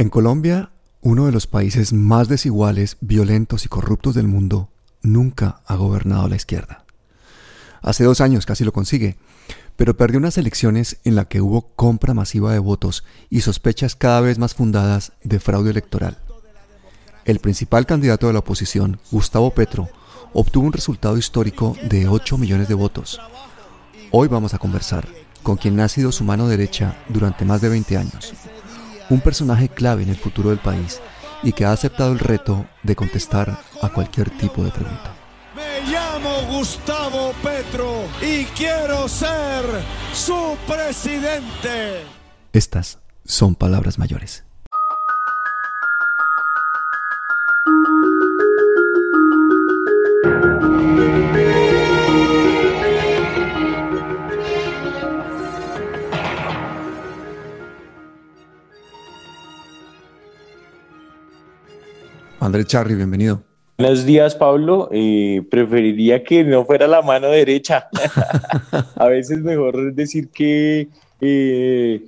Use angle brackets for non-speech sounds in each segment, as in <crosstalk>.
En Colombia, uno de los países más desiguales, violentos y corruptos del mundo, nunca ha gobernado la izquierda. Hace dos años casi lo consigue, pero perdió unas elecciones en las que hubo compra masiva de votos y sospechas cada vez más fundadas de fraude electoral. El principal candidato de la oposición, Gustavo Petro, obtuvo un resultado histórico de 8 millones de votos. Hoy vamos a conversar con quien ha sido su mano derecha durante más de 20 años, un personaje clave en el futuro del país y que ha aceptado el reto de contestar a cualquier tipo de pregunta. Me llamo Gustavo Petro y quiero ser su presidente. Estas son palabras mayores. Andrés Charri, bienvenido. Buenos días, Pablo. Eh, preferiría que no fuera la mano derecha. <laughs> a veces mejor decir que eh,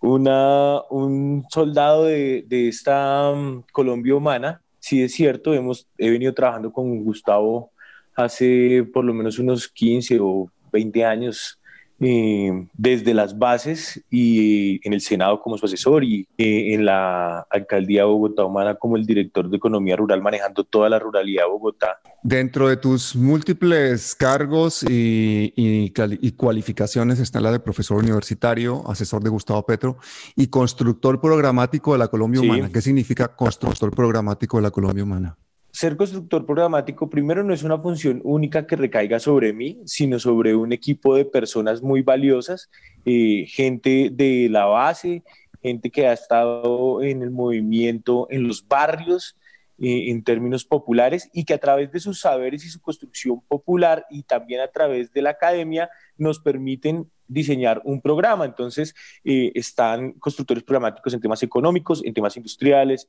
una, un soldado de, de esta um, Colombia humana, sí es cierto, hemos, he venido trabajando con Gustavo hace por lo menos unos 15 o 20 años eh, desde las bases y en el Senado como su asesor y eh, en la alcaldía de Bogotá Humana como el director de Economía Rural manejando toda la ruralidad de Bogotá. Dentro de tus múltiples cargos y, y, y cualificaciones está la de profesor universitario, asesor de Gustavo Petro y constructor programático de la Colombia Humana. ¿Qué significa constructor programático de la Colombia Humana? Ser constructor programático primero no es una función única que recaiga sobre mí, sino sobre un equipo de personas muy valiosas, eh, gente de la base, gente que ha estado en el movimiento, en los barrios, eh, en términos populares, y que a través de sus saberes y su construcción popular y también a través de la academia nos permiten diseñar un programa. Entonces, eh, están constructores programáticos en temas económicos, en temas industriales,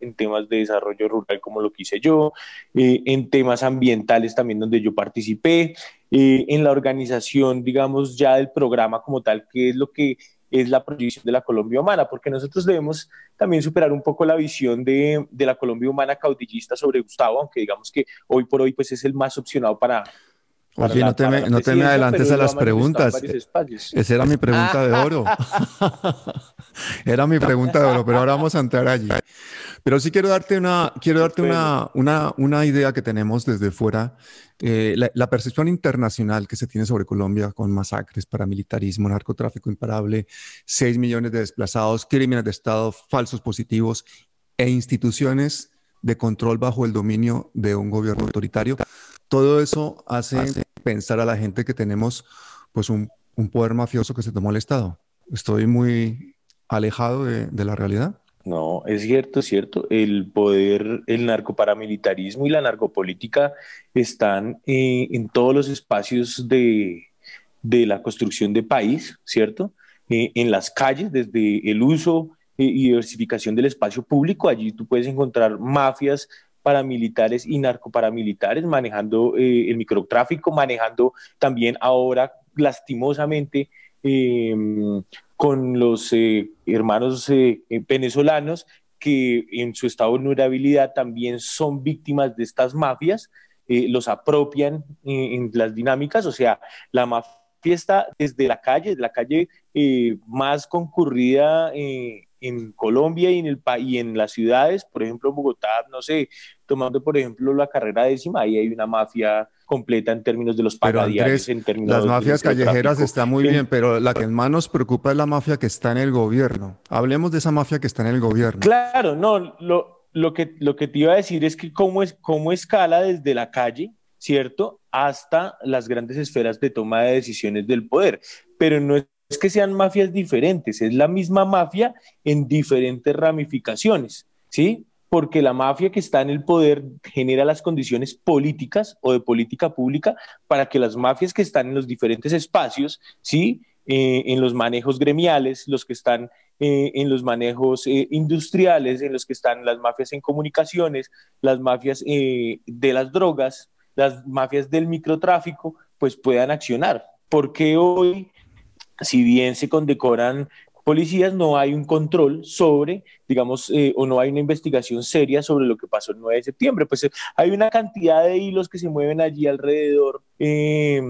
en temas de desarrollo rural como lo que hice yo, eh, en temas ambientales también donde yo participé, eh, en la organización, digamos, ya del programa como tal, que es lo que es la proyección de la Colombia humana, porque nosotros debemos también superar un poco la visión de, de la Colombia humana caudillista sobre Gustavo, aunque digamos que hoy por hoy pues es el más opcionado para, Oye, no te, me, no te me adelantes a las preguntas. Esa era mi pregunta de oro. <laughs> era mi pregunta de oro, pero ahora vamos a entrar allí. Pero sí quiero darte una, quiero darte una, una, una idea que tenemos desde fuera. Eh, la, la, percepción internacional que se tiene sobre Colombia con masacres, paramilitarismo, narcotráfico imparable, 6 millones de desplazados, crímenes de Estado, falsos positivos e instituciones de control bajo el dominio de un gobierno autoritario. Todo eso hace pensar a la gente que tenemos pues un, un poder mafioso que se tomó el Estado. Estoy muy alejado de, de la realidad. No, es cierto, es cierto. El poder, el narcoparamilitarismo y la narcopolítica están eh, en todos los espacios de, de, la construcción de país, ¿cierto? Eh, en las calles, desde el uso eh, y diversificación del espacio público, allí tú puedes encontrar mafias paramilitares y narcoparamilitares manejando el microtráfico, manejando también ahora lastimosamente eh, con los eh, hermanos eh, eh, venezolanos que en su estado de vulnerabilidad también son víctimas de estas mafias, los apropian en las dinámicas, o sea, la mafia está desde la calle, la calle más concurrida en Colombia y en, el, y en las ciudades, por ejemplo, Bogotá, no sé, tomando por ejemplo la carrera décima, ahí hay una mafia completa en términos de los en términos Las mafias callejeras están muy bien, pero la que más nos preocupa es la mafia que está en el gobierno. Hablemos de esa mafia que está en el gobierno. Claro, no, lo, lo, que, lo que te iba a decir es que cómo, es, cómo escala desde la calle, ¿cierto? Hasta las grandes esferas de toma de decisiones del poder. Pero no es es que sean mafias diferentes, es la misma mafia en diferentes ramificaciones, ¿sí? Porque la mafia que está en el poder genera las condiciones políticas o de política pública para que las mafias que están en los diferentes espacios, ¿sí? Eh, en los manejos gremiales, los que están eh, en los manejos eh, industriales, en los que están las mafias en comunicaciones, las mafias de las drogas, las mafias del microtráfico, pues puedan accionar. Porque hoy si bien se condecoran policías no hay un control sobre, digamos, eh, o no hay una investigación seria sobre lo que pasó el 9 de septiembre. Pues eh, hay una cantidad de hilos que se mueven allí alrededor. Eh,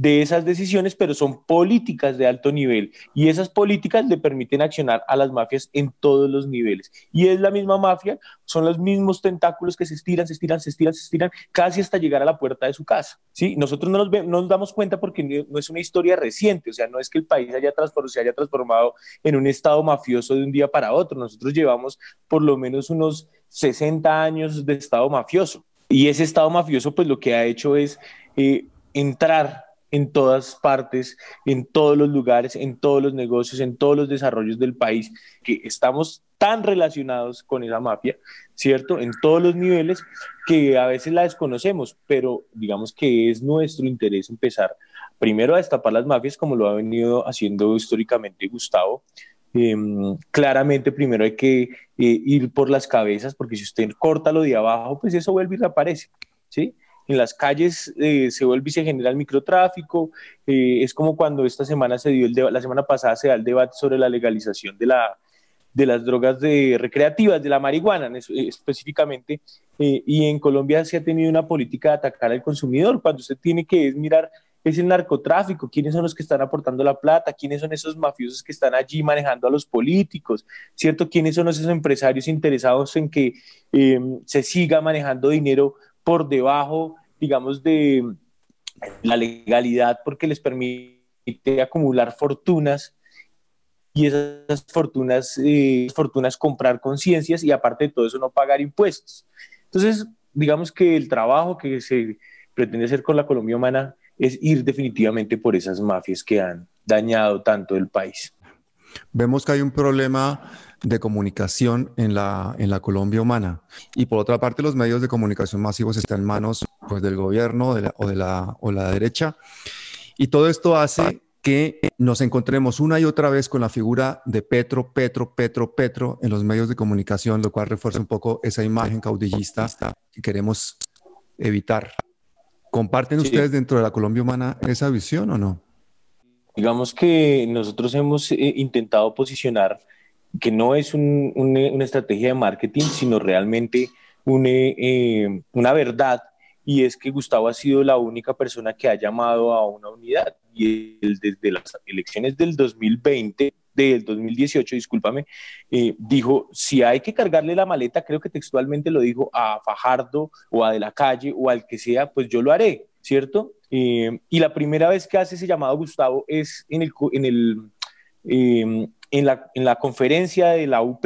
de esas decisiones, pero son políticas de alto nivel y esas políticas le permiten accionar a las mafias en todos los niveles. Y es la misma mafia, son los mismos tentáculos que se estiran, se estiran, se estiran, se estiran, casi hasta llegar a la puerta de su casa. ¿sí? Nosotros no nos, no nos damos cuenta porque no es una historia reciente, o sea, no es que el país haya se haya transformado en un estado mafioso de un día para otro. Nosotros llevamos por lo menos unos 60 años de estado mafioso. Y ese estado mafioso, pues lo que ha hecho es eh, entrar en todas partes, en todos los lugares, en todos los negocios, en todos los desarrollos del país, que estamos tan relacionados con esa mafia, ¿cierto? En todos los niveles que a veces la desconocemos, pero digamos que es nuestro interés empezar primero a destapar las mafias como lo ha venido haciendo históricamente Gustavo. Em, claramente primero hay que eh, ir por las cabezas, porque si usted corta lo de abajo, pues eso vuelve y reaparece, ¿sí? En las calles eh, se vuelve y se genera el microtráfico. Eh, es como cuando esta semana se dio el la semana pasada se da el debate sobre la legalización de, la, de las drogas de, recreativas, de la marihuana eh, específicamente. y en Colombia se ha tenido una política de atacar al consumidor, cuando usted tiene que mirar es el narcotráfico, quiénes son los que están aportando la plata, quiénes son esos mafiosos que están allí manejando a los políticos, ¿cierto? ¿Quiénes son esos empresarios interesados en que se siga manejando dinero por debajo digamos, de la legalidad porque les permite acumular fortunas y esas fortunas, eh, fortunas comprar conciencias y aparte de todo eso no pagar impuestos. Entonces, digamos que el trabajo que se pretende hacer con la Colombia humana es ir definitivamente por esas mafias que han dañado tanto el país. Vemos que hay un problema de comunicación en la, en la Colombia humana. Y por otra parte, los medios de comunicación masivos están en manos pues, del gobierno de la, o de la, o la derecha. Y todo esto hace que nos encontremos una y otra vez con la figura de Petro, Petro, Petro, Petro en los medios de comunicación, lo cual refuerza un poco esa imagen caudillista que queremos evitar. ¿Comparten ustedes dentro de la Colombia humana esa visión o no? Digamos que nosotros hemos eh, intentado posicionar que no es una estrategia de marketing, sino realmente eh, una verdad, y es que Gustavo ha sido la única persona que ha llamado a una unidad. Y desde las elecciones del 2020, del 2018, discúlpame, eh, dijo, si hay que cargarle la maleta, creo que textualmente lo dijo, a Fajardo o a De la Calle o al que sea, pues yo lo haré, ¿cierto? Eh, y la primera vez que hace ese llamado Gustavo es en el, en el en la, en la conferencia de la UP,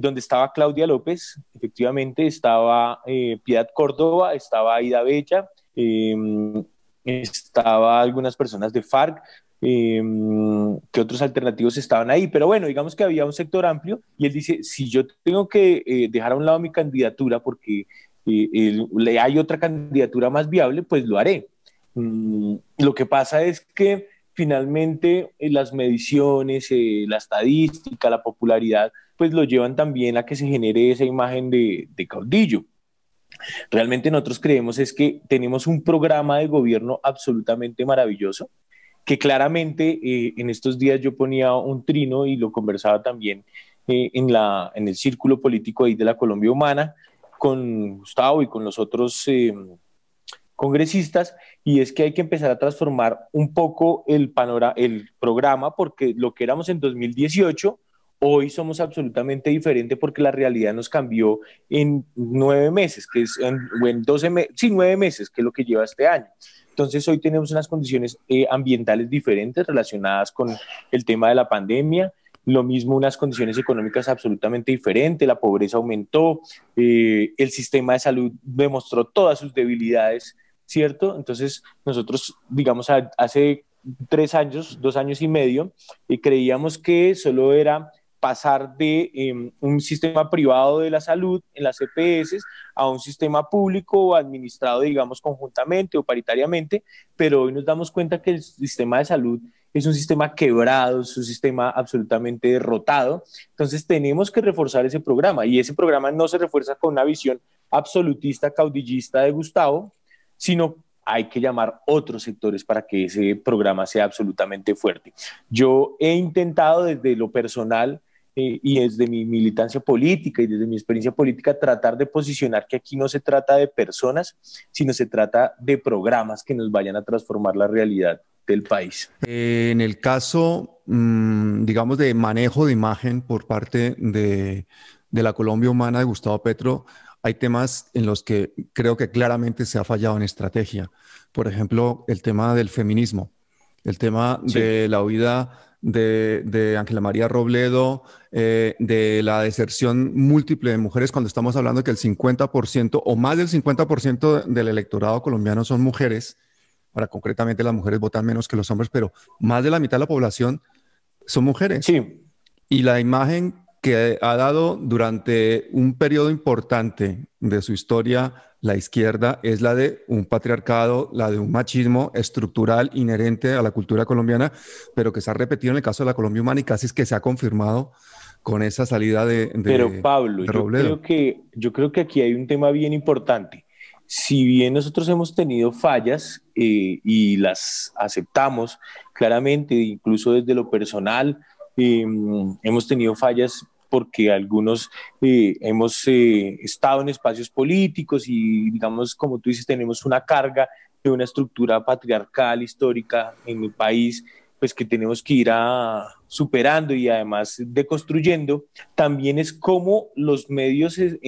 donde estaba Claudia López, efectivamente estaba eh, Piedad Córdoba, estaba Aida Bella, em, estaba algunas personas de FARC, em, que otros alternativos estaban ahí, pero bueno, digamos que había un sector amplio y él dice, si yo tengo que eh, dejar a un lado mi candidatura porque eh, hay otra candidatura más viable, pues lo haré. Mm, lo que pasa es que finalmente eh, las mediciones, eh, la estadística, la popularidad, pues lo llevan también a que se genere esa imagen de, caudillo. Realmente nosotros creemos es que tenemos un programa de gobierno absolutamente maravilloso, que claramente eh, en estos días yo ponía un trino y lo conversaba también en, la, en el círculo político ahí de la Colombia Humana con Gustavo y con los otros congresistas y es que hay que empezar a transformar un poco el panorama, el programa, porque lo que éramos en 2018, hoy somos absolutamente diferente porque la realidad nos cambió en nueve meses, que es en, en 12 meses, sí, nueve meses, que es lo que lleva este año. Entonces hoy tenemos unas condiciones eh, ambientales diferentes relacionadas con el tema de la pandemia, lo mismo unas condiciones económicas absolutamente diferentes, la pobreza aumentó, eh, el sistema de salud demostró todas sus debilidades ¿cierto? Entonces, nosotros, digamos, hace tres años, dos años y medio, y creíamos que solo era pasar de em, un sistema privado de la salud en las EPS a un sistema público administrado, digamos, conjuntamente o paritariamente, pero hoy nos damos cuenta que el sistema de salud es un sistema quebrado, es un sistema absolutamente derrotado. Entonces tenemos que reforzar ese programa y ese programa no se refuerza con una visión absolutista, caudillista de Gustavo, sino hay que llamar otros sectores para que ese programa sea absolutamente fuerte. Yo he intentado desde lo personal eh, y desde mi militancia política y desde mi experiencia política tratar de posicionar que aquí no se trata de personas, sino se trata de programas que nos vayan a transformar la realidad del país. Eh, en el caso, mm, digamos, de manejo de imagen por parte de, de la Colombia Humana de Gustavo Petro, hay temas en los que creo que claramente se ha fallado en estrategia. Por ejemplo, el tema del feminismo, el tema de la huida de, Ángela María Robledo, eh, de la deserción múltiple de mujeres, cuando estamos hablando que el 50% o más del 50% del electorado colombiano son mujeres. Ahora, concretamente, las mujeres votan menos que los hombres, pero más de la mitad de la población son mujeres. Sí. Y la imagen que ha dado durante un periodo importante de su historia la izquierda es la de un patriarcado, la de un machismo estructural inherente a la cultura colombiana, pero que se ha repetido en el caso de la Colombia humana y casi es que se ha confirmado con esa salida de, Pero Pablo, yo creo, que, yo creo que aquí hay un tema bien importante. Si bien nosotros hemos tenido fallas eh, y las aceptamos claramente, incluso desde lo personal, eh, hemos tenido fallas porque algunos eh, hemos eh, estado en espacios políticos y, digamos, como tú dices, tenemos una carga de una estructura patriarcal histórica en el país pues que tenemos que ir a, superando y además deconstruyendo, también es como los medios, eh,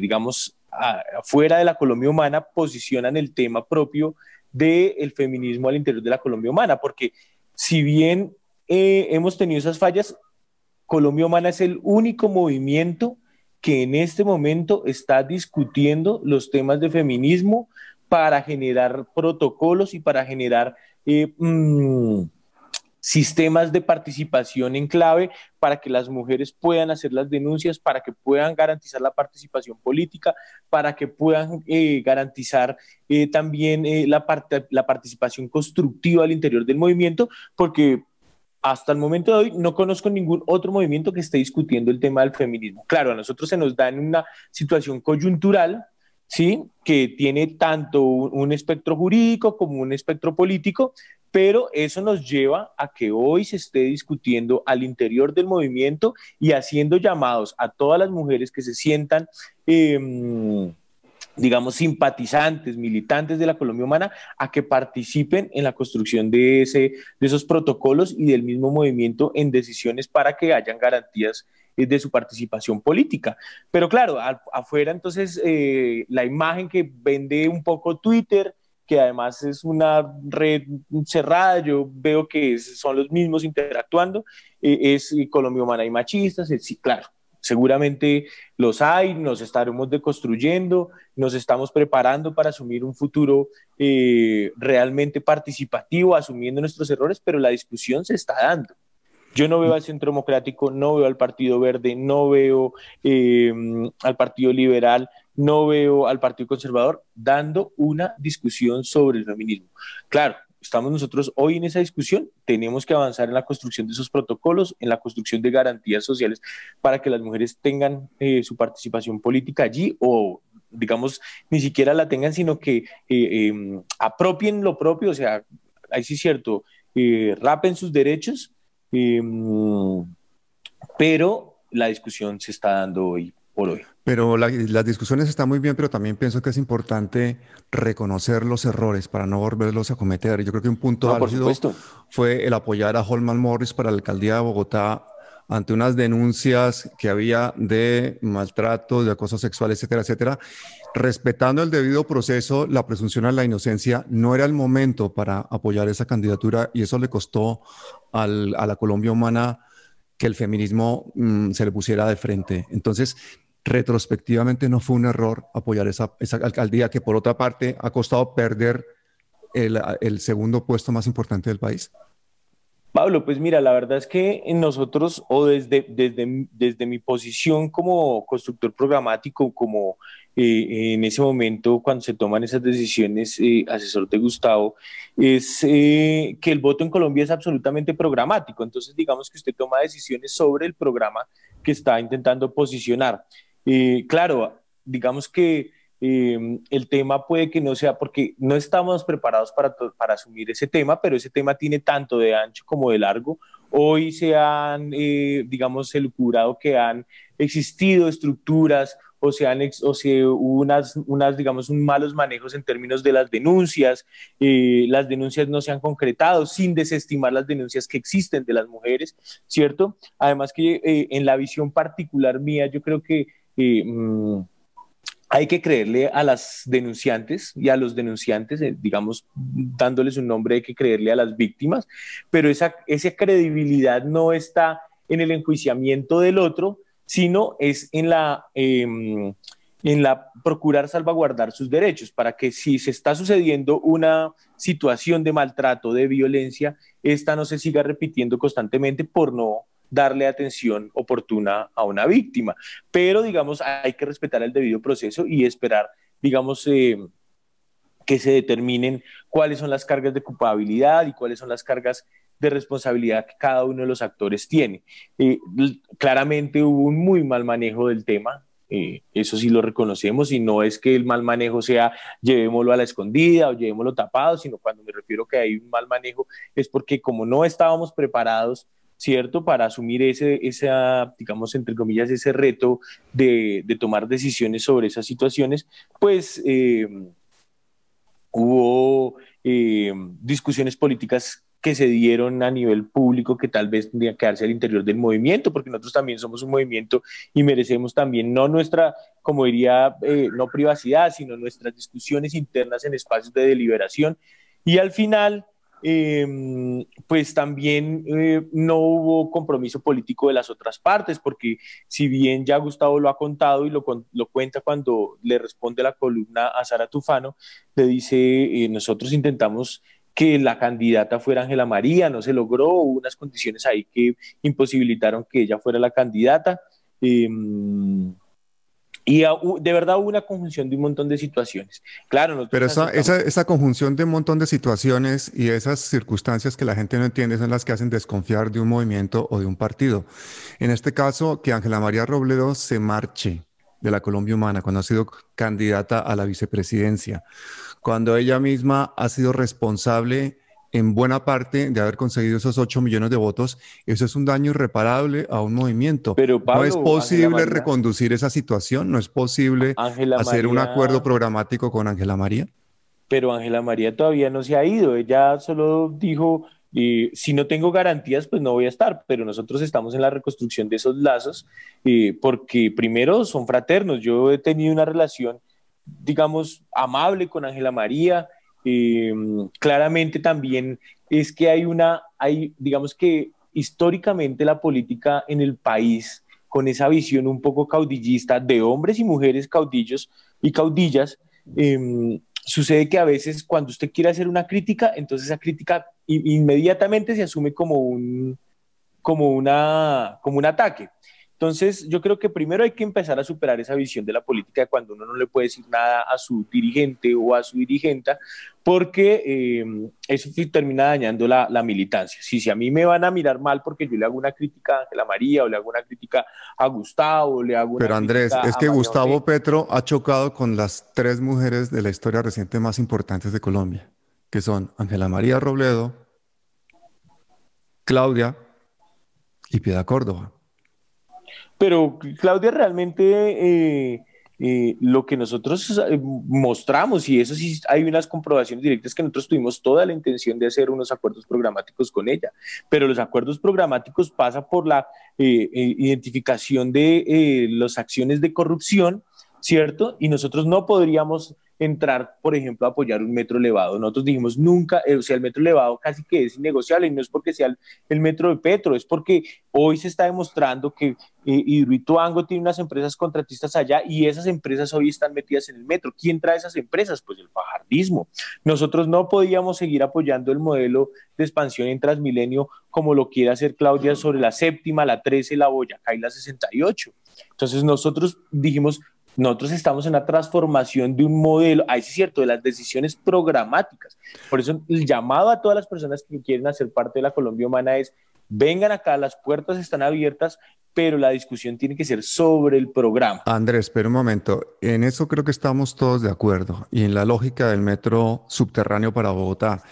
digamos, afuera de la Colombia humana posicionan el tema propio del feminismo al interior de la Colombia humana, porque si bien hemos tenido esas fallas, Colombia Humana es el único movimiento que en este momento está discutiendo los temas de feminismo para generar protocolos y para generar eh, mm, sistemas de participación en clave para que las mujeres puedan hacer las denuncias, para que puedan garantizar la participación política, para que puedan eh, garantizar eh, también la, la participación constructiva al interior del movimiento, porque hasta el momento de hoy no conozco ningún otro movimiento que esté discutiendo el tema del feminismo. Claro, a nosotros se nos da en una situación coyuntural, ¿sí? Que tiene tanto un, espectro jurídico como un espectro político, pero eso nos lleva a que hoy se esté discutiendo al interior del movimiento y haciendo llamados a todas las mujeres que se sientan... Em, digamos, simpatizantes, militantes de la Colombia Humana, a que participen en la construcción de, ese, de esos protocolos y del mismo movimiento en decisiones para que hayan garantías eh, de su participación política. Pero claro, afuera entonces eh, la imagen que vende un poco Twitter, que además es una red cerrada, yo veo que son los mismos interactuando, eh, es Colombia Humana y Machistas, sí, claro, Seguramente los hay, nos estaremos deconstruyendo, nos estamos preparando para asumir un futuro eh, realmente participativo, asumiendo nuestros errores, pero la discusión se está dando. Yo no veo al Centro Democrático, no veo al Partido Verde, no veo eh, al Partido Liberal, no veo al Partido Conservador dando una discusión sobre el feminismo. Claro, estamos nosotros hoy en esa discusión, tenemos que avanzar en la construcción de esos protocolos, en la construcción de garantías sociales para que las mujeres tengan eh, su participación política allí o digamos, ni siquiera la tengan, sino que eh, em, apropien lo propio, o sea, ahí sí es cierto, eh, rapen sus derechos, em, pero la discusión se está dando hoy por hoy. Pero las discusiones están muy bien, pero también pienso que es importante reconocer los errores para no volverlos a cometer. Yo creo que un punto no, fue el apoyar a Holman Morris para la alcaldía de Bogotá ante unas denuncias que había de maltrato, de acoso sexual, etcétera, etcétera. Respetando el debido proceso, la presunción a la inocencia, no era el momento para apoyar esa candidatura y eso le costó a la Colombia humana que el feminismo mm, se le pusiera de frente. Entonces, retrospectivamente no fue un error apoyar esa, esa alcaldía que por otra parte ha costado perder el, segundo puesto más importante del país? Pablo, pues mira, la verdad es que nosotros, o desde, desde, desde mi posición como constructor programático, como eh, en ese momento cuando se toman esas decisiones, eh, asesor de Gustavo, es eh, que el voto en Colombia es absolutamente programático. Entonces, digamos que usted toma decisiones sobre el programa que está intentando posicionar. Eh, claro, digamos que Em, el tema puede que no sea porque no estamos preparados para, para asumir ese tema, pero ese tema tiene tanto de ancho como de largo. Hoy se han, eh, digamos, elucubrado que han existido estructuras o se, han, o se unas, unas, digamos, un malos manejos en términos de las denuncias, eh, las denuncias no se han concretado sin desestimar las denuncias que existen de las mujeres, ¿cierto? Además que eh, en la visión particular mía, yo creo que... Mm, hay que creerle a las denunciantes y a los denunciantes, eh, digamos, dándoles un nombre, hay que creerle a las víctimas, pero esa, esa credibilidad no está en el enjuiciamiento del otro, sino es en la, em, en la procurar salvaguardar sus derechos, para que si se está sucediendo una situación de maltrato, de violencia, esta no se siga repitiendo constantemente por no darle atención oportuna a una víctima. Pero, digamos, hay que respetar el debido proceso y esperar, digamos, eh, que se determinen cuáles son las cargas de culpabilidad y cuáles son las cargas de responsabilidad que cada uno de los actores tiene. Eh, claramente hubo un muy mal manejo del tema, eh, eso sí lo reconocemos y no es que el mal manejo sea llevémoslo a la escondida o llevémoslo tapado, sino cuando me refiero que hay un mal manejo es porque como no estábamos preparados ¿cierto? Para asumir ese, esa, digamos, entre comillas, ese reto de, tomar decisiones sobre esas situaciones, pues eh, hubo eh, discusiones políticas que se dieron a nivel público que tal vez tendrían que darse al interior del movimiento, porque nosotros también somos un movimiento y merecemos también no nuestra, como diría, eh, no privacidad, sino nuestras discusiones internas en espacios de deliberación. Y al final, Em, pues también eh, no hubo compromiso político de las otras partes, porque si bien ya Gustavo lo ha contado y lo, lo cuenta cuando le responde la columna a Sara Tufano, le dice, eh, nosotros intentamos que la candidata fuera Ángela María, no se logró, hubo unas condiciones ahí que imposibilitaron que ella fuera la candidata. Y de verdad hubo una conjunción de un montón de situaciones. Claro, pero esa, esa, esa, conjunción de un montón de situaciones y esas circunstancias que la gente no entiende son las que hacen desconfiar de un movimiento o de un partido. En este caso, que Ángela María Robledo se marche de la Colombia Humana cuando ha sido candidata a la vicepresidencia, cuando ella misma ha sido responsable en buena parte de haber conseguido esos 8 millones de votos, eso es un daño irreparable a un movimiento. Pero no es posible reconducir esa situación, no es posible hacer un acuerdo programático con Ángela María. Pero Ángela María todavía no se ha ido, ella solo dijo, eh, si no tengo garantías, pues no voy a estar, pero nosotros estamos en la reconstrucción de esos lazos, eh, porque primero son fraternos, yo he tenido una relación, digamos, amable con Ángela María, eh, claramente también es que hay una, hay, digamos que históricamente la política en el país, con esa visión un poco caudillista de hombres y mujeres caudillos y caudillas, em, sucede que a veces cuando usted quiere hacer una crítica, entonces esa crítica inmediatamente se asume como un, como una, como un ataque. Entonces, yo creo que primero hay que empezar a superar esa visión de la política cuando uno no le puede decir nada a su dirigente o a su dirigenta, porque eh, eso termina dañando la, militancia. Si, si a mí me van a mirar mal porque yo le hago una crítica a Ángela María o le hago una crítica a Gustavo, le hago una Pero Andrés, es que Gustavo Petro ha chocado con las tres mujeres de la historia reciente más importantes de Colombia, que son Ángela María Robledo, Claudia y Piedad Córdoba. Pero Claudia realmente eh, eh, lo que nosotros eh, mostramos, y eso sí hay unas comprobaciones directas que nosotros tuvimos toda la intención de hacer unos acuerdos programáticos con ella, pero los acuerdos programáticos pasan por la identificación de las acciones de corrupción, ¿cierto? Y nosotros no podríamos entrar, por ejemplo, a apoyar un metro elevado. Nosotros dijimos nunca, o sea, el metro elevado casi que es innegociable y no es porque sea el, metro de Petro, es porque hoy se está demostrando que eh, Hidroituango tiene unas empresas contratistas allá y esas empresas hoy están metidas en el metro. ¿Quién trae esas empresas? Pues el fajardismo. Nosotros no podíamos seguir apoyando el modelo de expansión en Transmilenio como lo quiere hacer Claudia sobre la séptima, la 13, la Boyacá y la 68. Entonces nosotros dijimos, nosotros estamos en la transformación de un modelo, ahí sí es cierto, de las decisiones programáticas. Por eso el llamado a todas las personas que quieren hacer parte de la Colombia Humana es vengan acá, las puertas están abiertas, pero la discusión tiene que ser sobre el programa. Andrés, espera un momento. En eso creo que estamos todos de acuerdo y en la lógica del metro subterráneo para Bogotá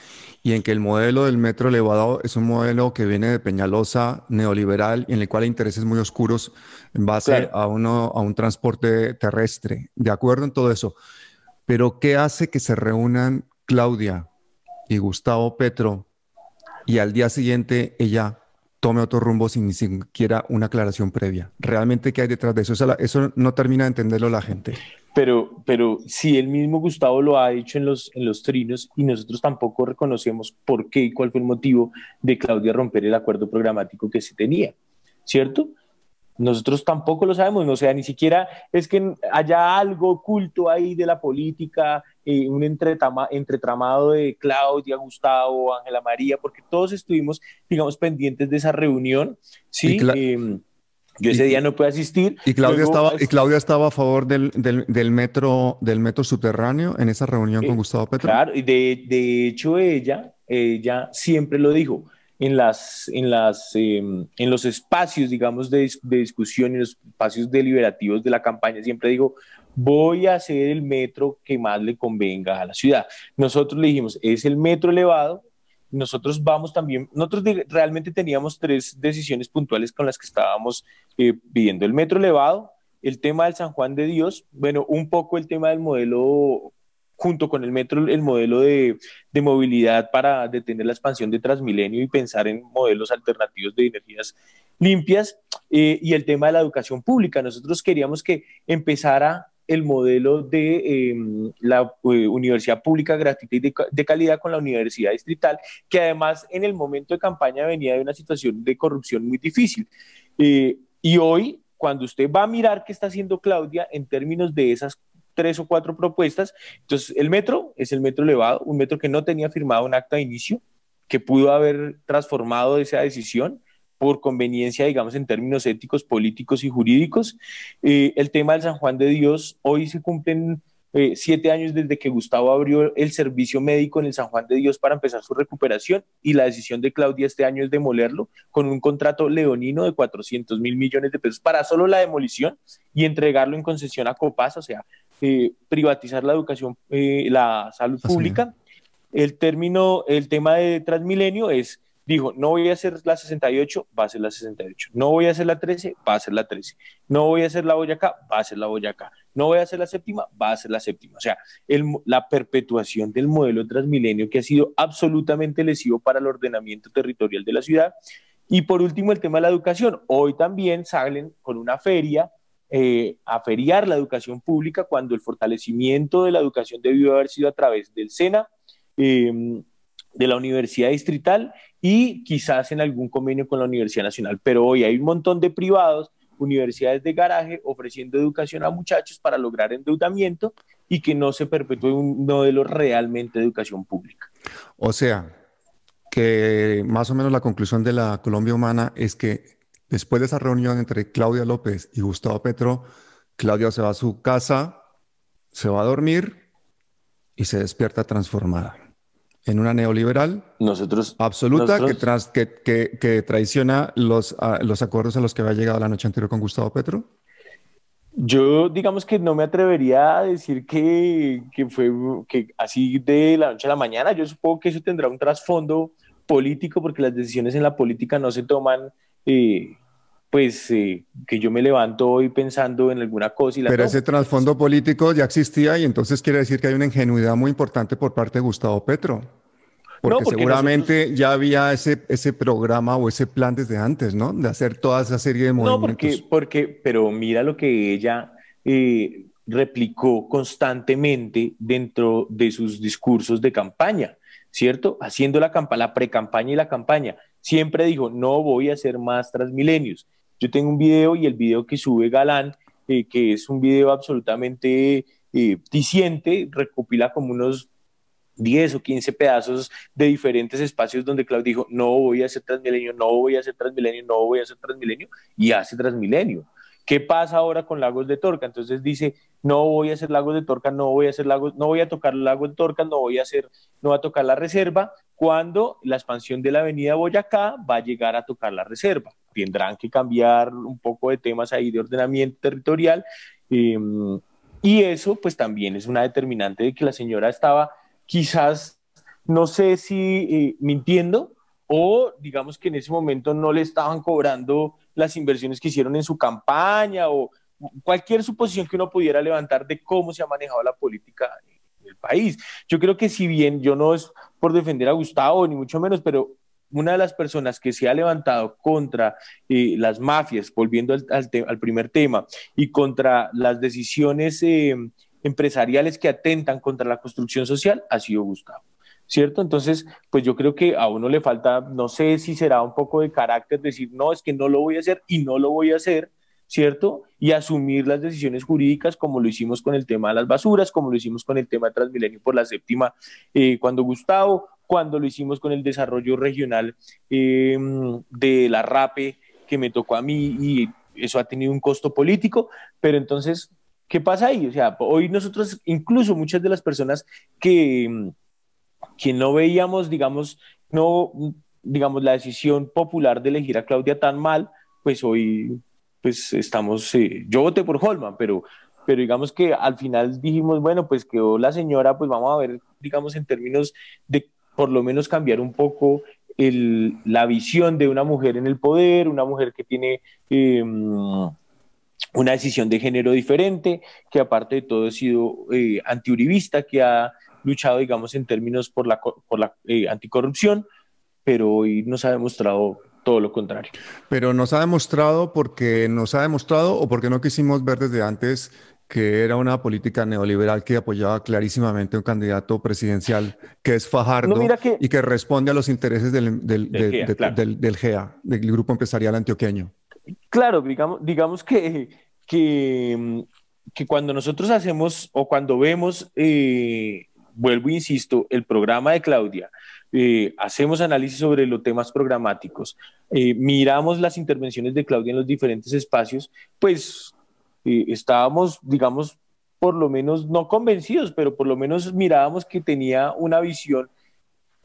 y en que el modelo del metro elevado es un modelo que viene de Peñalosa, neoliberal, y en el cual hay intereses muy oscuros en base a, uno, a un transporte terrestre. De acuerdo en todo eso. Pero ¿qué hace que se reúnan Claudia y Gustavo Petro y al día siguiente ella tome otro rumbo sin ni siquiera una aclaración previa? ¿Realmente qué hay detrás de eso? Eso, no termina de entenderlo la gente. Pero, pero si el mismo Gustavo lo ha dicho en los, en los trinos y nosotros tampoco reconocemos por qué y cuál fue el motivo de Claudia romper el acuerdo programático que se tenía, ¿cierto? Nosotros tampoco lo sabemos, o sea, ni siquiera es que haya algo oculto ahí de la política, eh, un entretramado de Claudia, Gustavo, Ángela María, porque todos estuvimos, digamos, pendientes de esa reunión, ¿sí? Em, yo ese día no pude asistir. ¿Y Claudia, estaba, ¿y Claudia estaba a favor del, del, metro, del metro subterráneo en esa reunión con eh, Gustavo Petro? Claro, y de, de hecho ella, ella siempre lo dijo en, las, en, las, em, en los espacios, digamos, de, de, discusión, en los espacios deliberativos de la campaña, siempre digo, voy a hacer el metro que más le convenga a la ciudad. Nosotros le dijimos, es el metro elevado, nosotros vamos también, nosotros realmente teníamos tres decisiones puntuales con las que estábamos eh, pidiendo el metro elevado, el tema del San Juan de Dios, bueno, un poco el tema del modelo junto con el metro, el modelo de, movilidad para detener la expansión de Transmilenio y pensar en modelos alternativos de energías limpias eh, y el tema de la educación pública. Nosotros queríamos que empezara el modelo de em, la eh, universidad pública gratuita y de, calidad con la universidad distrital, que además en el momento de campaña venía de una situación de corrupción muy difícil. Eh, y hoy, cuando usted va a mirar qué está haciendo Claudia en términos de esas tres o cuatro propuestas. Entonces, el metro es el metro elevado, un metro que no tenía firmado un acta de inicio, que pudo haber transformado esa decisión por conveniencia, digamos, en términos éticos, políticos y jurídicos. Eh, el tema del San Juan de Dios, hoy se cumplen eh, siete años desde que Gustavo abrió el servicio médico en el San Juan de Dios para empezar su recuperación y la decisión de Claudia este año es demolerlo con un contrato leonino de 400 mil millones de pesos para solo la demolición y entregarlo en concesión a Copas, o sea, eh, privatizar la educación, eh, la salud pública. El término, el tema de Transmilenio es dijo, no voy a hacer la 68, va a ser la 68. No voy a hacer la 13, va a ser la 13. No voy a hacer la Boyacá, va a ser la Boyacá. No voy a hacer la séptima, va a ser la séptima. O sea, la perpetuación del modelo Transmilenio que ha sido absolutamente lesivo para el ordenamiento territorial de la ciudad. Y por último, el tema de la educación. Hoy también salen con una feria eh, a feriar la educación pública cuando el fortalecimiento de la educación debió haber sido a través del SENA. Eh, de la Universidad Distrital y quizás en algún convenio con la Universidad Nacional. Pero hoy hay un montón de privados, universidades de garaje, ofreciendo educación a muchachos para lograr endeudamiento y que no se perpetúe un modelo realmente de educación pública. O sea, que más o menos la conclusión de la Colombia Humana es que después de esa reunión entre Claudia López y Gustavo Petro, Claudia se va a su casa, se va a dormir y se despierta transformada en una neoliberal nosotros, absoluta Que, que, que, traiciona los, los acuerdos a los que había llegado la noche anterior con Gustavo Petro? Yo digamos que no me atrevería a decir que, que, fue que así de la noche a la mañana. Yo supongo que eso tendrá un trasfondo político porque las decisiones en la política no se toman eh, pues eh, que yo me levanto hoy pensando en alguna cosa y la Pero ese trasfondo político ya existía y entonces quiere decir que hay una ingenuidad muy importante por parte de Gustavo Petro. Porque, seguramente ya había ese, ese programa o ese plan desde antes, ¿no? De hacer toda esa serie de movimientos. No, porque, porque pero mira lo que ella eh, replicó constantemente dentro de sus discursos de campaña, ¿cierto? Haciendo la, la pre-campaña y la campaña. Siempre dijo, no voy a hacer más Transmilenios yo tengo un video y el video que sube Galán, eh, que es un video absolutamente eh, recopila como unos 10 o 15 pedazos de diferentes espacios donde Claudio dijo, no voy a hacer Transmilenio, no voy a hacer Transmilenio, no voy a hacer Transmilenio, y hace Transmilenio. ¿Qué pasa ahora con Lagos de Torca? Entonces dice, no voy a hacer Lagos de Torca, no voy a hacer Lagos, no voy a tocar Lagos de Torca, no voy a hacer, no voy a tocar la reserva, cuando la expansión de la avenida Boyacá va a llegar a tocar la reserva. Tendrán que cambiar un poco de temas ahí de ordenamiento territorial. Em, y eso pues también es una determinante de que la señora estaba quizás, no sé si eh, mintiendo o digamos que en ese momento no le estaban cobrando las inversiones que hicieron en su campaña o cualquier suposición que uno pudiera levantar de cómo se ha manejado la política en el país. Yo creo que si bien yo no es por defender a Gustavo, ni mucho menos, pero una de las personas que se ha levantado contra eh, las mafias, volviendo al, primer tema, y contra las decisiones eh, empresariales que atentan contra la construcción social, ha sido Gustavo. ¿cierto? Entonces, pues yo creo que a uno le falta, no sé si será un poco de carácter decir, no, es que no lo voy a hacer y no lo voy a hacer, ¿cierto? Y asumir las decisiones jurídicas como lo hicimos con el tema de las basuras, como lo hicimos con el tema de Transmilenio por la séptima, eh, cuando Gustavo, cuando lo hicimos con el desarrollo regional eh, de la RAPE que me tocó a mí y eso ha tenido un costo político, pero entonces, ¿qué pasa ahí? O sea, hoy nosotros, incluso muchas de las personas que que no veíamos, digamos, no, digamos, la decisión popular de elegir a Claudia tan mal, pues hoy, pues estamos, eh, yo voté por Holman, pero, pero digamos que al final dijimos, bueno, pues quedó la señora, pues vamos a ver, digamos, en términos de por lo menos cambiar un poco el, la visión de una mujer en el poder, una mujer que tiene em, una decisión de género diferente, que aparte de todo ha sido eh, antiuribista, que ha luchado, digamos, en términos por la, por la eh, anticorrupción, pero hoy nos ha demostrado todo lo contrario. Pero nos ha demostrado porque nos ha demostrado o porque no quisimos ver desde antes que era una política neoliberal que apoyaba clarísimamente un candidato presidencial que es Fajardo y que responde a los intereses del, del, del, GEA, del, Grupo Empresarial Antioqueño. Claro, digamos, digamos que, que, que cuando nosotros hacemos o cuando vemos eh, vuelvo e insisto, el programa de Claudia, eh, hacemos análisis sobre los temas programáticos, eh, miramos las intervenciones de Claudia en los diferentes espacios, pues eh, estábamos, digamos, por lo menos no convencidos, pero por lo menos mirábamos que tenía una visión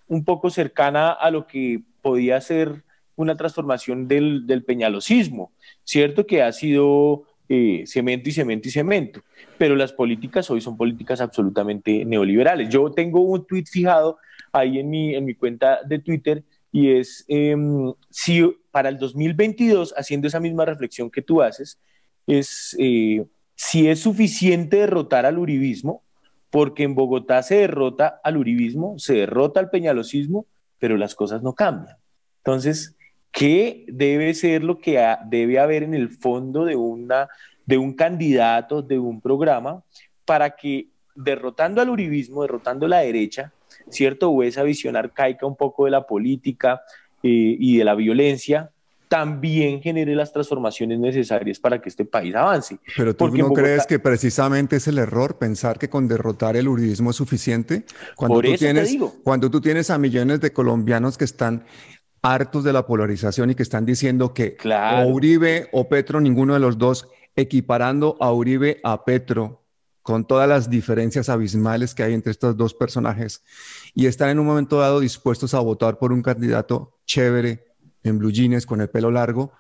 un poco cercana a lo que podía ser una transformación del, del peñalosismo, ¿cierto? Que ha sido eh, cemento y cemento y cemento. Pero las políticas hoy son políticas absolutamente neoliberales. Yo tengo un tweet fijado ahí en mi, en mi cuenta de Twitter y es em, si para el 2022, haciendo esa misma reflexión que tú haces, es eh, si es suficiente derrotar al uribismo, porque en Bogotá se derrota al uribismo, se derrota al peñalosismo, pero las cosas no cambian. Entonces, ¿Qué debe ser lo que debe haber en el fondo de, una, de un candidato, de un programa, para que derrotando al uribismo, derrotando la derecha, ¿cierto? O esa visión arcaica un poco de la política eh, y de la violencia, también genere las transformaciones necesarias para que este país avance. Pero tú no crees que precisamente es el error pensar que con derrotar el uribismo es suficiente cuando tú tienes cuando tú tienes a millones de colombianos que están hartos de la polarización y que están diciendo que o Uribe o Petro, ninguno de los dos, equiparando a Uribe a Petro con todas las diferencias abismales que hay entre estos dos personajes y están en un momento dado dispuestos a votar por un candidato chévere en blue jeans con el pelo largo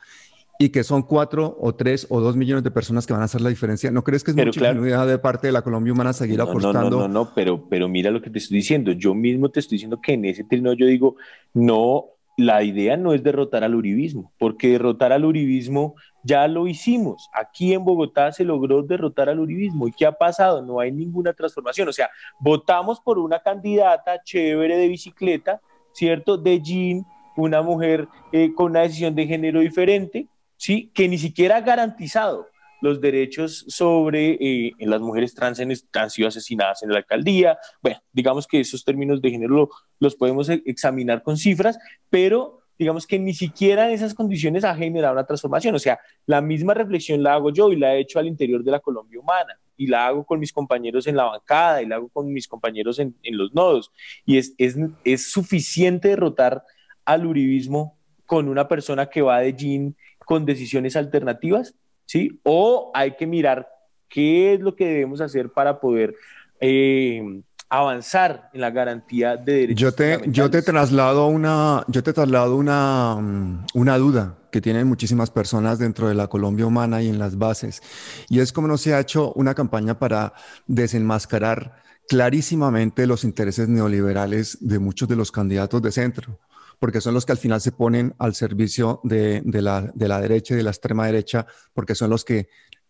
y que son cuatro o tres o dos millones de personas que van a hacer la diferencia. ¿No crees que es mucha claro, de parte de la Colombia humana seguir apostando? No, no, no, pero, pero mira lo que te estoy diciendo. Yo mismo te estoy diciendo que en ese término yo digo, no la idea no es derrotar al uribismo, porque derrotar al uribismo ya lo hicimos. Aquí en Bogotá se logró derrotar al uribismo. ¿Y qué ha pasado? No hay ninguna transformación. O sea, votamos por una candidata chévere de bicicleta, ¿cierto? De jean, una mujer eh, con una decisión de género diferente, ¿sí? Que ni siquiera ha garantizado los derechos sobre eh, las mujeres trans han sido asesinadas en la alcaldía. Bueno, digamos que esos términos de género los podemos e, examinar con cifras, pero digamos que ni siquiera en esas condiciones ha generado una transformación. O sea, la misma reflexión la hago yo y la he hecho al interior de la Colombia humana y la hago con mis compañeros en la bancada y la hago con mis compañeros en, en los nodos. Y es, es, es suficiente derrotar al uribismo con una persona que va de jean con decisiones alternativas ¿sí? O hay que mirar qué es lo que debemos hacer para poder eh, avanzar en la garantía de derechos. Yo te, yo te traslado una, yo te traslado una, mm, una duda que tienen muchísimas personas dentro de la Colombia humana y en las bases. Y es como no se ha hecho una campaña para desenmascarar clarísimamente los intereses neoliberales de muchos de los candidatos de centro, porque son los que al final se ponen al servicio de, de, la, de la derecha y de la extrema derecha, porque son los que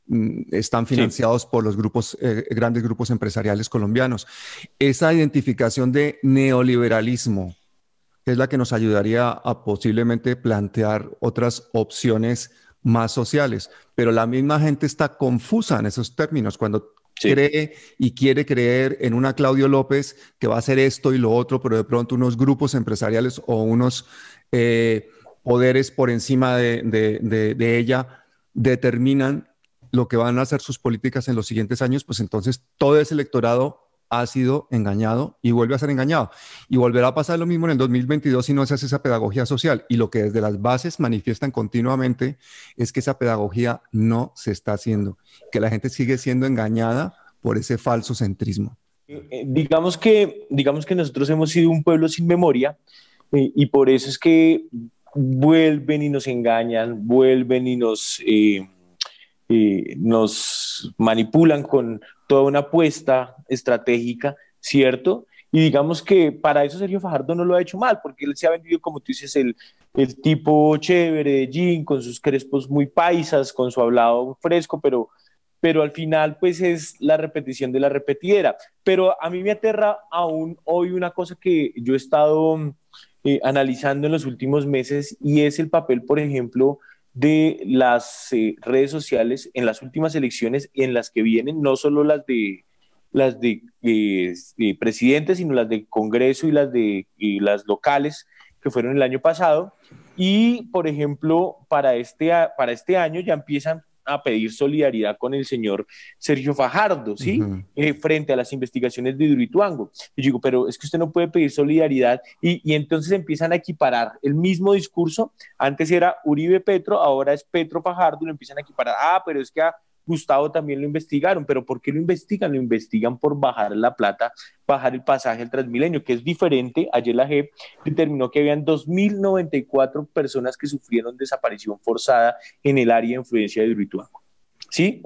Mm, están financiados por los grupos, eh, grandes grupos empresariales colombianos. Esa identificación de neoliberalismo es la que nos ayudaría a posiblemente plantear otras opciones más sociales, pero la misma gente está confusa en esos términos. Cuando cree y quiere creer en una Claudio López que va a hacer esto y lo otro, pero de pronto unos grupos empresariales o unos eh, poderes por encima de ella determinan lo que van a hacer sus políticas en los siguientes años, pues entonces todo ese electorado ha sido engañado y vuelve a ser engañado. Y volverá a pasar lo mismo en el 2022 si no se hace esa pedagogía social. Y lo que desde las bases manifiestan continuamente es que esa pedagogía no se está haciendo, que la gente sigue siendo engañada por ese falso centrismo. Eh, eh, digamos que, digamos que nosotros hemos sido un pueblo sin memoria eh, y por eso es que vuelven y nos engañan, vuelven y nos nos manipulan con toda una apuesta estratégica, ¿cierto? Y digamos que para eso Sergio Fajardo no lo ha hecho mal, porque él se ha vendido, como tú dices, el, el tipo chévere de Jean, con sus crespos muy paisas, con su hablado fresco, pero, pero al final pues es la repetición de la repetidera. Pero a mí me aterra aún hoy una cosa que yo he estado eh, analizando en los últimos meses y es el papel, por ejemplo, de las eh, redes sociales en las últimas elecciones y en las que vienen, no solo las de las de, eh, presidentes, sino las de Congreso y las de las locales que fueron el año pasado. Y, por ejemplo, para este, para este año ya empiezan a pedir solidaridad con el señor Sergio Fajardo, ¿sí? Eh, frente a las investigaciones de Durituango. Y digo, pero es que usted no puede pedir solidaridad y, y entonces empiezan a equiparar el mismo discurso. Antes era Uribe Petro, ahora es Petro Fajardo y lo empiezan a equiparar. Ah, pero es que a Gustavo también lo investigaron, pero ¿por qué lo investigan? Lo investigan por bajar la plata, bajar el pasaje al Transmilenio, que es diferente. Ayer la JEP determinó que habían 2.094 personas que sufrieron desaparición forzada en el área de influencia de Hidroituango. ¿Sí?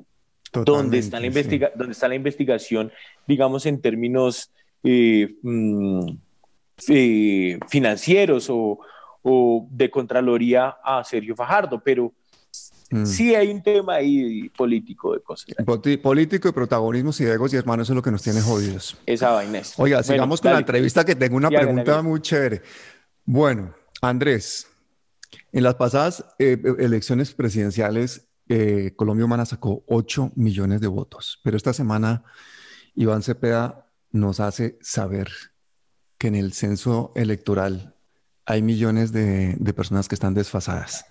¿Dónde está, la ¿Dónde está la investigación, digamos, en términos eh, mm, eh, financieros o, o de Contraloría a Sergio Fajardo? Pero Mm. Sí hay un tema ahí político de cosas. Político y protagonismo y egos y hermanos es lo que nos tiene jodidos. Esa vaina es. Oiga, sigamos con la entrevista que tengo una pregunta muy chévere. Bueno, Andrés, en las pasadas eh, elecciones presidenciales, eh, Colombia Humana sacó 8 millones de votos, pero esta semana Iván Cepeda nos hace saber que en el censo electoral hay millones de, personas que están desfasadas,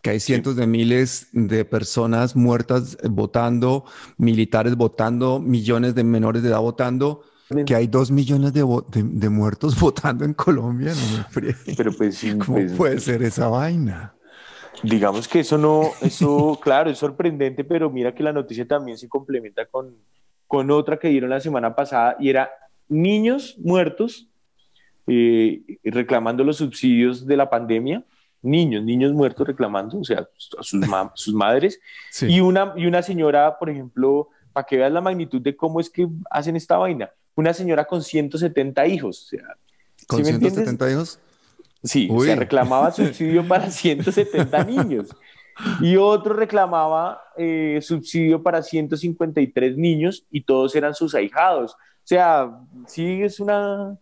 que hay cientos de miles de personas muertas votando, militares votando, millones de menores de edad votando, que hay dos millones de, muertos <laughs> votando en Colombia. No me <laughs> Pero pues sí, ¿Cómo pues, puede ser esa vaina? Digamos que eso no, eso, claro, es sorprendente, pero mira que la noticia también se complementa con, con otra que dieron la semana pasada y era niños muertos eh, reclamando los subsidios de la pandemia, niños, niños muertos reclamando, o sea, a sus, <laughs> sus madres, y, una, y una señora, por ejemplo, para que veas la magnitud de cómo es que hacen esta vaina, una señora con 170 hijos. O sea, ¿Con 170 hijos? Sí, o sea, reclamaba <laughs> subsidio para 170 niños. Y otro reclamaba eh, subsidio para 153 niños y todos eran sus ahijados. O sea, sí es una,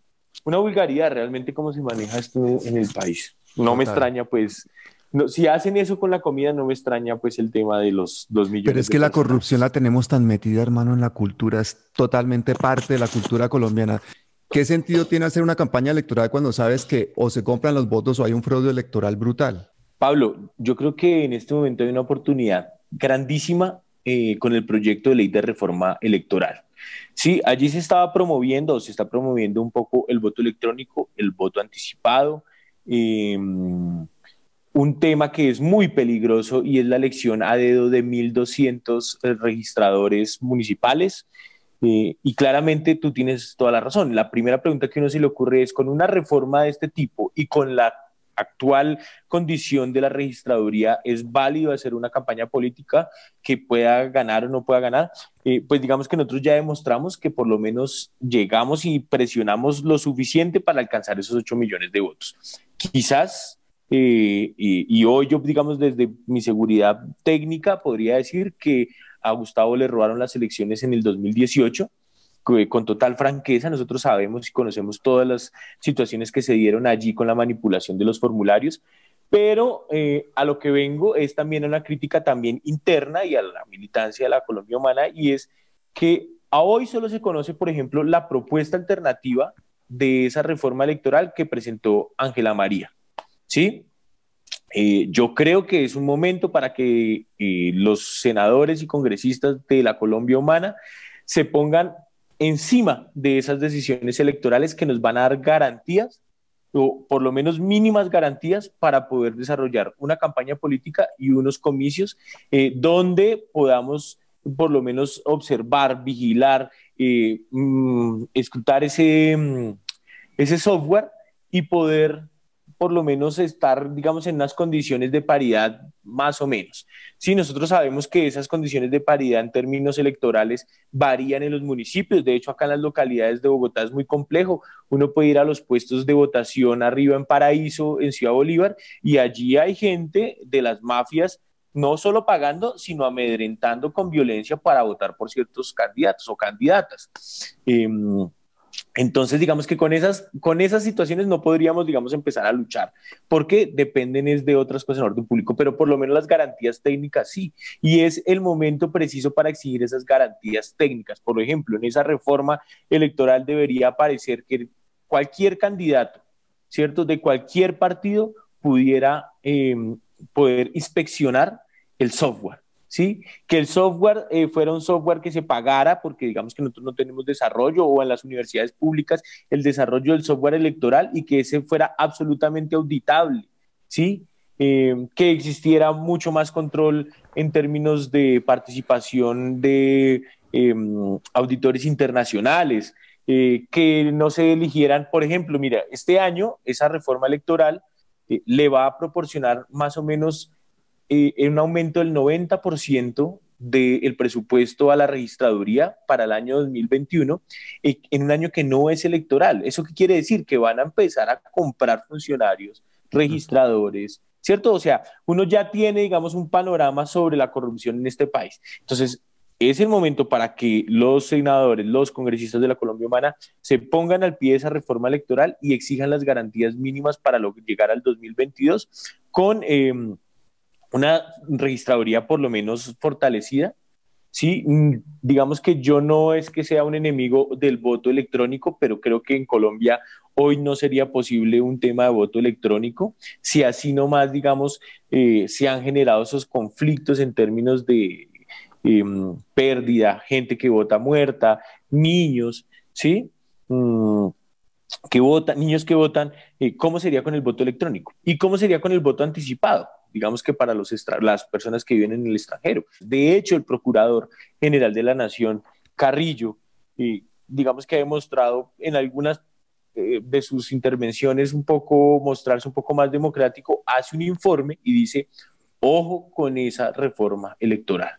una vulgaridad realmente cómo se maneja esto en el país. No me extraña, pues, no, si hacen eso con la comida, no me extraña, pues, el tema de los dos millones. Pero es que la corrupción la tenemos tan metida, hermano, en la cultura, es totalmente parte de la cultura colombiana. ¿Qué sentido tiene hacer una campaña electoral cuando sabes que o se compran los votos o hay un fraude electoral brutal? Pablo, yo creo que en este momento hay una oportunidad grandísima eh, con el proyecto de ley de reforma electoral. Sí, allí se estaba promoviendo, se está promoviendo un poco el voto electrónico, el voto anticipado, em, un tema que es muy peligroso y es la elección a dedo de 1.200 eh, registradores municipales. Eh, y claramente tú tienes toda la razón. La primera pregunta que uno se le ocurre es, con una reforma de este tipo y con la actual condición de la registraduría, ¿es válido hacer una campaña política que pueda ganar o no pueda ganar? Eh, pues digamos que nosotros ya demostramos que por lo menos llegamos y presionamos lo suficiente para alcanzar esos 8 millones de votos. Quizás eh, y, hoy yo, digamos, desde mi seguridad técnica, podría decir que a Gustavo le robaron las elecciones en el 2018. Con total franqueza, nosotros sabemos y conocemos todas las situaciones que se dieron allí con la manipulación de los formularios, pero eh, a lo que vengo es también una crítica también interna y a la militancia de la Colombia Humana, y es que a hoy solo se conoce, por ejemplo, la propuesta alternativa de esa reforma electoral que presentó Ángela María. ¿sí? Eh, yo creo que es un momento para que eh, los senadores y congresistas de la Colombia humana se pongan encima de esas decisiones electorales que nos van a dar garantías o por lo menos mínimas garantías para poder desarrollar una campaña política y unos comicios eh, donde podamos por lo menos observar, vigilar, mm, escuchar ese, mm, ese software y poder por lo menos estar, digamos, en unas condiciones de paridad más o menos. Sí, nosotros sabemos que esas condiciones de paridad en términos electorales varían en los municipios. De hecho, acá en las localidades de Bogotá es muy complejo. Uno puede ir a los puestos de votación arriba en Paraíso, en Ciudad Bolívar, y allí hay gente de las mafias no solo pagando, sino amedrentando con violencia para votar por ciertos candidatos o candidatas. Em, entonces, digamos que con esas, con esas situaciones no podríamos, digamos, empezar a luchar, porque dependen es de otras cosas en orden público, pero por lo menos las garantías técnicas sí. Y es el momento preciso para exigir esas garantías técnicas. Por ejemplo, en esa reforma electoral debería aparecer que cualquier candidato, ¿cierto? De cualquier partido pudiera em, poder inspeccionar el software. ¿Sí? Que el software eh, fuera un software que se pagara, porque digamos que nosotros no tenemos desarrollo o en las universidades públicas el desarrollo del software electoral y que ese fuera absolutamente auditable, ¿sí? Eh, que existiera mucho más control en términos de participación de em, auditores internacionales, eh, que no se eligieran, por ejemplo, mira, este año esa reforma electoral le va a proporcionar más o menos eh, un aumento del 90% del presupuesto a la registraduría para el año 2021 eh, en un año que no es electoral. ¿Eso qué quiere decir? Que van a empezar a comprar funcionarios, registradores, ¿cierto? O sea, uno ya tiene, digamos, un panorama sobre la corrupción en este país. Entonces, es el momento para que los senadores, los congresistas de la Colombia Humana se pongan al pie de esa reforma electoral y exijan las garantías mínimas para lo, llegar al 2022 con... Em, una registraduría por lo menos fortalecida. Sí, mm, digamos que yo no es que sea un enemigo del voto electrónico, pero creo que en Colombia hoy no sería posible un tema de voto electrónico, si así nomás, digamos, eh, se han generado esos conflictos en términos de em, pérdida, gente que vota muerta, niños, ¿sí? Mm, que votan, niños que votan, eh, ¿cómo sería con el voto electrónico? ¿Y cómo sería con el voto anticipado? Digamos que para los las personas que viven en el extranjero. De hecho, el Procurador General de la Nación, Carrillo, digamos que ha demostrado en algunas eh, de sus intervenciones un poco, mostrarse un poco más democrático, hace un informe y dice, ojo con esa reforma electoral.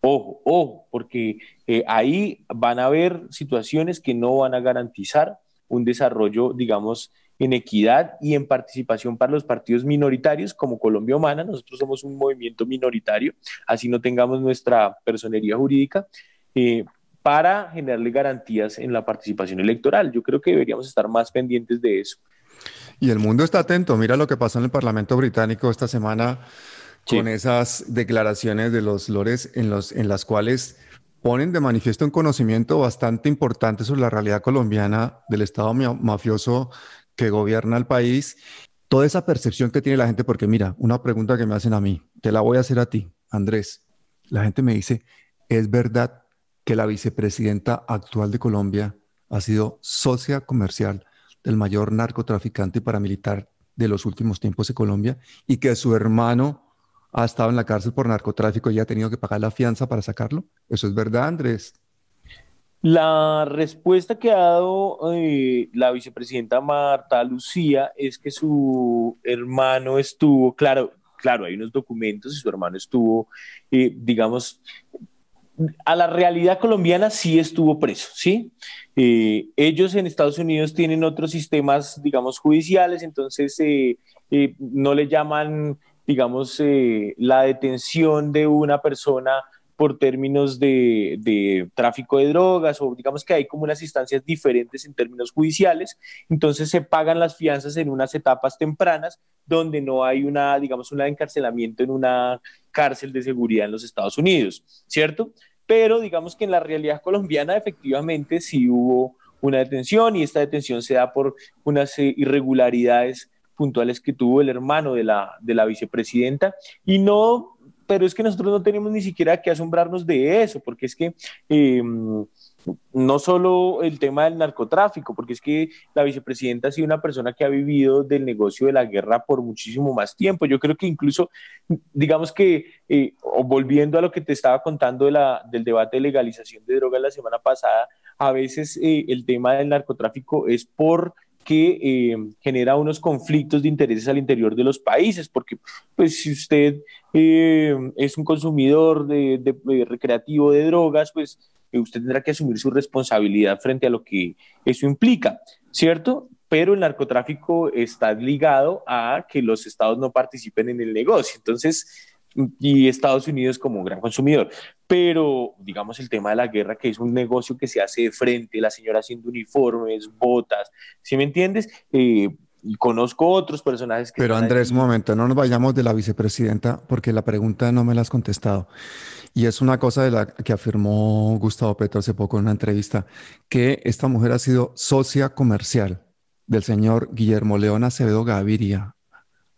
Ojo, ojo, porque eh, ahí van a haber situaciones que no van a garantizar un desarrollo, digamos, en equidad y en participación para los partidos minoritarios como Colombia Humana. Nosotros somos un movimiento minoritario, así no tengamos nuestra personería jurídica, eh, para generarle garantías en la participación electoral. Yo creo que deberíamos estar más pendientes de eso. Y el mundo está atento. Mira lo que pasó en el Parlamento británico esta semana con esas declaraciones de los lores en, los, en las cuales ponen de manifiesto un conocimiento bastante importante sobre la realidad colombiana del Estado mafioso que gobierna el país, toda esa percepción que tiene la gente, porque mira, una pregunta que me hacen a mí, te la voy a hacer a ti, Andrés. La gente me dice, ¿es verdad que la vicepresidenta actual de Colombia ha sido socia comercial del mayor narcotraficante y paramilitar de los últimos tiempos de Colombia y que su hermano ha estado en la cárcel por narcotráfico y ha tenido que pagar la fianza para sacarlo. ¿Eso es verdad, Andrés? La respuesta que ha dado eh, la vicepresidenta Marta Lucía es que su hermano estuvo, claro, claro, hay unos documentos y su hermano estuvo, eh, digamos, a la realidad colombiana sí estuvo preso, ¿sí? Eh, ellos en Estados Unidos tienen otros sistemas, digamos, judiciales, entonces no le llaman, digamos, la detención de una persona por términos de, tráfico de drogas o digamos que hay como unas instancias diferentes en términos judiciales, entonces se pagan las fianzas en unas etapas tempranas donde no hay una, digamos, un encarcelamiento en una cárcel de seguridad en los Estados Unidos, ¿cierto? Pero digamos que en la realidad colombiana efectivamente sí hubo una detención y esta detención se da por unas eh, irregularidades puntuales que tuvo el hermano de la, de la vicepresidenta y no pero es que nosotros no tenemos ni siquiera que asombrarnos de eso, porque es que em, no solo el tema del narcotráfico, porque es que la vicepresidenta ha sido una persona que ha vivido del negocio de la guerra por muchísimo más tiempo. Yo creo que incluso, digamos que, eh, volviendo a lo que te estaba contando de la, del debate de legalización de drogas la semana pasada, a veces eh, el tema del narcotráfico es por que eh, genera unos conflictos de intereses al interior de los países, porque pues si usted eh, es un consumidor de, recreativo de drogas, pues eh, usted tendrá que asumir su responsabilidad frente a lo que eso implica, ¿cierto? Pero el narcotráfico está ligado a que los estados no participen en el negocio. Entonces, y Estados Unidos como un gran consumidor. Pero, digamos, el tema de la guerra, que es un negocio que se hace de frente, la señora haciendo uniformes, botas, ¿sí me entiendes? Eh, y conozco otros personajes que... Pero Andrés, un momento, no nos vayamos de la vicepresidenta porque la pregunta no me la has contestado. Y es una cosa de la que afirmó Gustavo Petro hace poco en una entrevista, que esta mujer ha sido socia comercial del señor Guillermo León Acevedo Gaviria,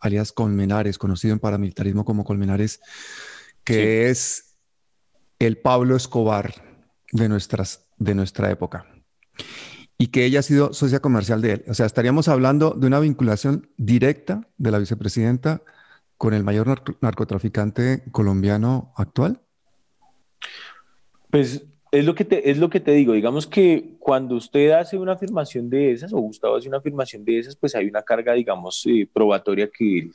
alias Colmenares, conocido en paramilitarismo como Colmenares, que es el Pablo Escobar de, nuestras, de nuestra época. Y que ella ha sido socia comercial de él. O sea, estaríamos hablando de una vinculación directa de la vicepresidenta con el mayor narcotraficante colombiano actual. Pues es lo, que te, es lo que te digo, digamos que cuando usted hace una afirmación de esas, o Gustavo hace una afirmación de esas, pues hay una carga, digamos, eh, probatoria que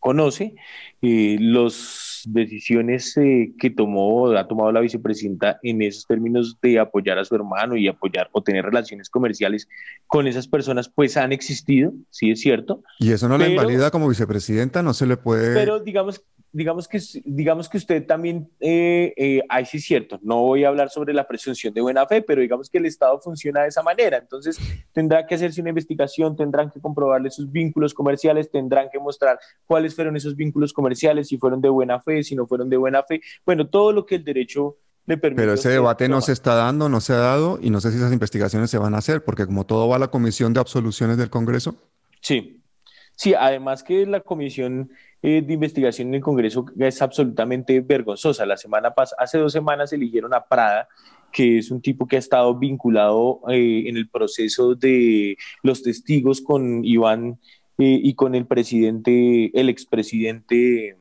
conoce. Eh, las decisiones eh, que tomó, ha tomado la vicepresidenta en esos términos de apoyar a su hermano y apoyar o tener relaciones comerciales con esas personas, pues han existido, sí es cierto. Y eso no la invalida como vicepresidenta, no se le puede... Pero digamos digamos que, digamos que usted también, eh, eh, ahí sí es cierto, no voy a hablar sobre la presunción de buena fe, pero digamos que el Estado funciona de esa manera, entonces tendrá que hacerse una investigación, tendrán que comprobarle sus vínculos comerciales, tendrán que mostrar cuáles fueron esos vínculos comerciales, si fueron de buena fe, si no fueron de buena fe, bueno, todo lo que el derecho le permite. Pero ese debate no se está dando, no se ha dado, y no sé si esas investigaciones se van a hacer, porque como todo va a la Comisión de Absoluciones del Congreso. Sí, sí, además que la Comisión eh, de investigación en el Congreso es absolutamente vergonzosa. La semana pasada, hace dos semanas eligieron a Prada, que es un tipo que ha estado vinculado eh, en el proceso de los testigos con Iván eh, y con el presidente, el expresidente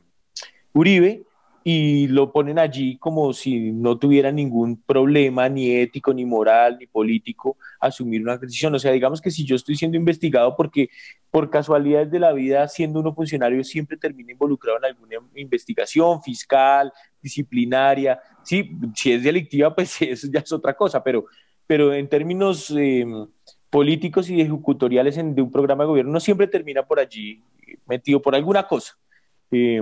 Uribe, y lo ponen allí como si no tuviera ningún problema ni ético, ni moral, ni político asumir una decisión. O sea, digamos que si yo estoy siendo investigado porque por casualidades de la vida, siendo uno funcionario, siempre termina involucrado en alguna investigación fiscal, disciplinaria. Sí, si es delictiva, <laughs> pues eso ya es otra cosa, pero, pero en términos em, políticos y ejecutoriales de un programa de gobierno, no siempre termina por allí metido por alguna cosa. Eh,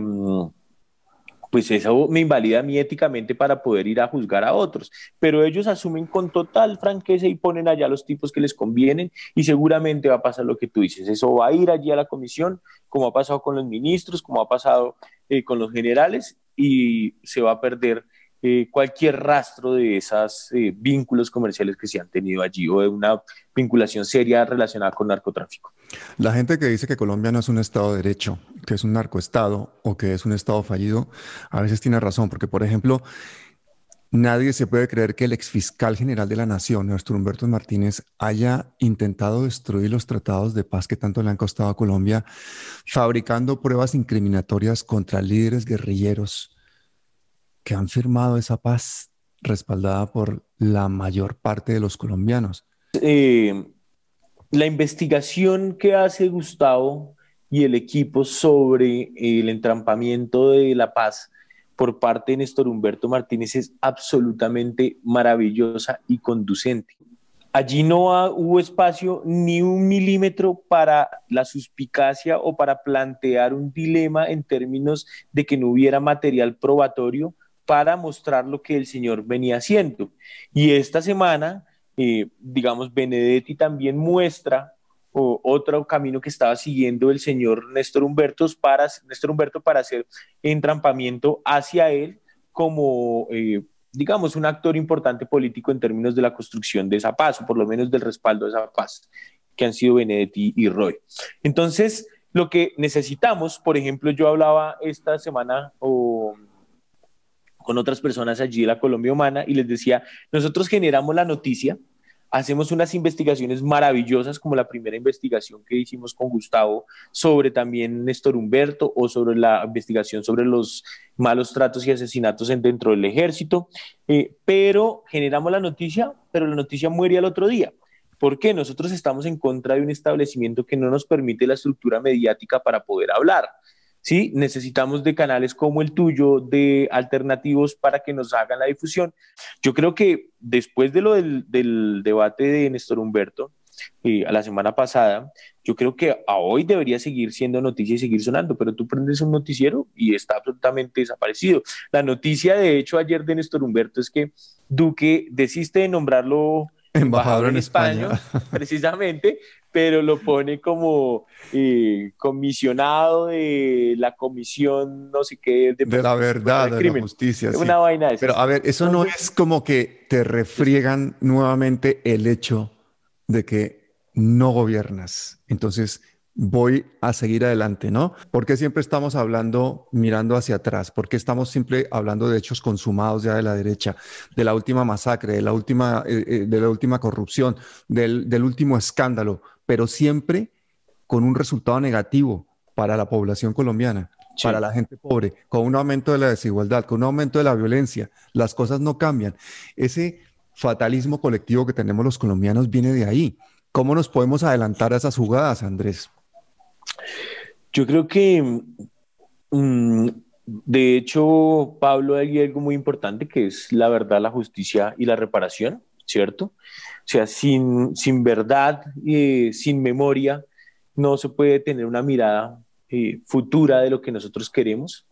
pues eso me invalida a éticamente para poder ir a juzgar a otros. Pero ellos asumen con total franqueza y ponen allá los tipos que les convienen y seguramente va a pasar lo que tú dices. Eso va a ir allí a la comisión, como ha pasado con los ministros, como ha pasado eh, con los generales y se va a perder eh, cualquier rastro de esos eh, vínculos comerciales que se han tenido allí o de una vinculación seria relacionada con narcotráfico. La gente que dice que Colombia no es un Estado de Derecho, que es un narcoestado o que es un Estado fallido, a veces tiene razón, porque por ejemplo, Nadie se puede creer que el exfiscal general de la Nación, Néstor Humberto Martínez, haya intentado destruir los tratados de paz que tanto le han costado a Colombia, fabricando pruebas incriminatorias contra líderes guerrilleros que han firmado esa paz respaldada por la mayor parte de los colombianos. Eh, la investigación que hace Gustavo y el equipo sobre el entrampamiento de la paz por parte de Néstor Humberto Martínez es absolutamente maravillosa y conducente. Allí no hubo espacio ni un milímetro para la suspicacia o para plantear un dilema en términos de que no hubiera material probatorio para mostrar lo que el señor venía haciendo. Y esta semana, eh, digamos, Benedetti también muestra otro camino que estaba siguiendo el señor Néstor Humberto para, Néstor Humberto para hacer entrampamiento hacia él como, eh, digamos, un actor importante político en términos de la construcción de esa paz, o por lo menos del respaldo de esa paz, que han sido Benedetti y Roy. Entonces, lo que necesitamos, por ejemplo, yo hablaba esta semana con otras personas allí de la Colombia Humana y les decía, nosotros generamos la noticia, hacemos unas investigaciones maravillosas como la primera investigación que hicimos con Gustavo sobre también Néstor Humberto o sobre la investigación sobre los malos tratos y asesinatos dentro del ejército, eh, pero generamos la noticia, pero la noticia muere al otro día. ¿Por qué? Nosotros estamos en contra de un establecimiento que no nos permite la estructura mediática para poder hablar. ¿Sí? Necesitamos de canales como el tuyo, de alternativos para que nos hagan la difusión. Yo creo que después de lo del, debate de Néstor Humberto, eh, a la semana pasada, yo creo que a hoy debería seguir siendo noticia y seguir sonando, pero tú prendes un noticiero y está absolutamente desaparecido. La noticia, de hecho, ayer de Néstor Humberto es que Duque desiste de nombrarlo embajador, en España, precisamente, pero lo pone como eh, comisionado de la comisión, no sé qué, de, la verdad, de, la justicia. Una vaina de Pero a ver, eso no es como que te refriegan nuevamente el hecho de que no gobiernas. Entonces, voy a seguir adelante, ¿no? Porque siempre estamos hablando mirando hacia atrás? porque estamos siempre hablando de hechos consumados ya de la derecha, de la última masacre, de la última, eh, eh, de la última corrupción, del, último escándalo, pero siempre con un resultado negativo para la población colombiana? para la gente pobre, con un aumento de la desigualdad, con un aumento de la violencia, las cosas no cambian. Ese fatalismo colectivo que tenemos los colombianos viene de ahí. ¿Cómo nos podemos adelantar a esas jugadas, Andrés? Yo creo que, mm, de hecho, Pablo, hay algo muy importante que es la verdad, la justicia y la reparación, ¿cierto? O sea, sin, sin verdad, y sin memoria, no se puede tener una mirada eh, futura de lo que nosotros queremos,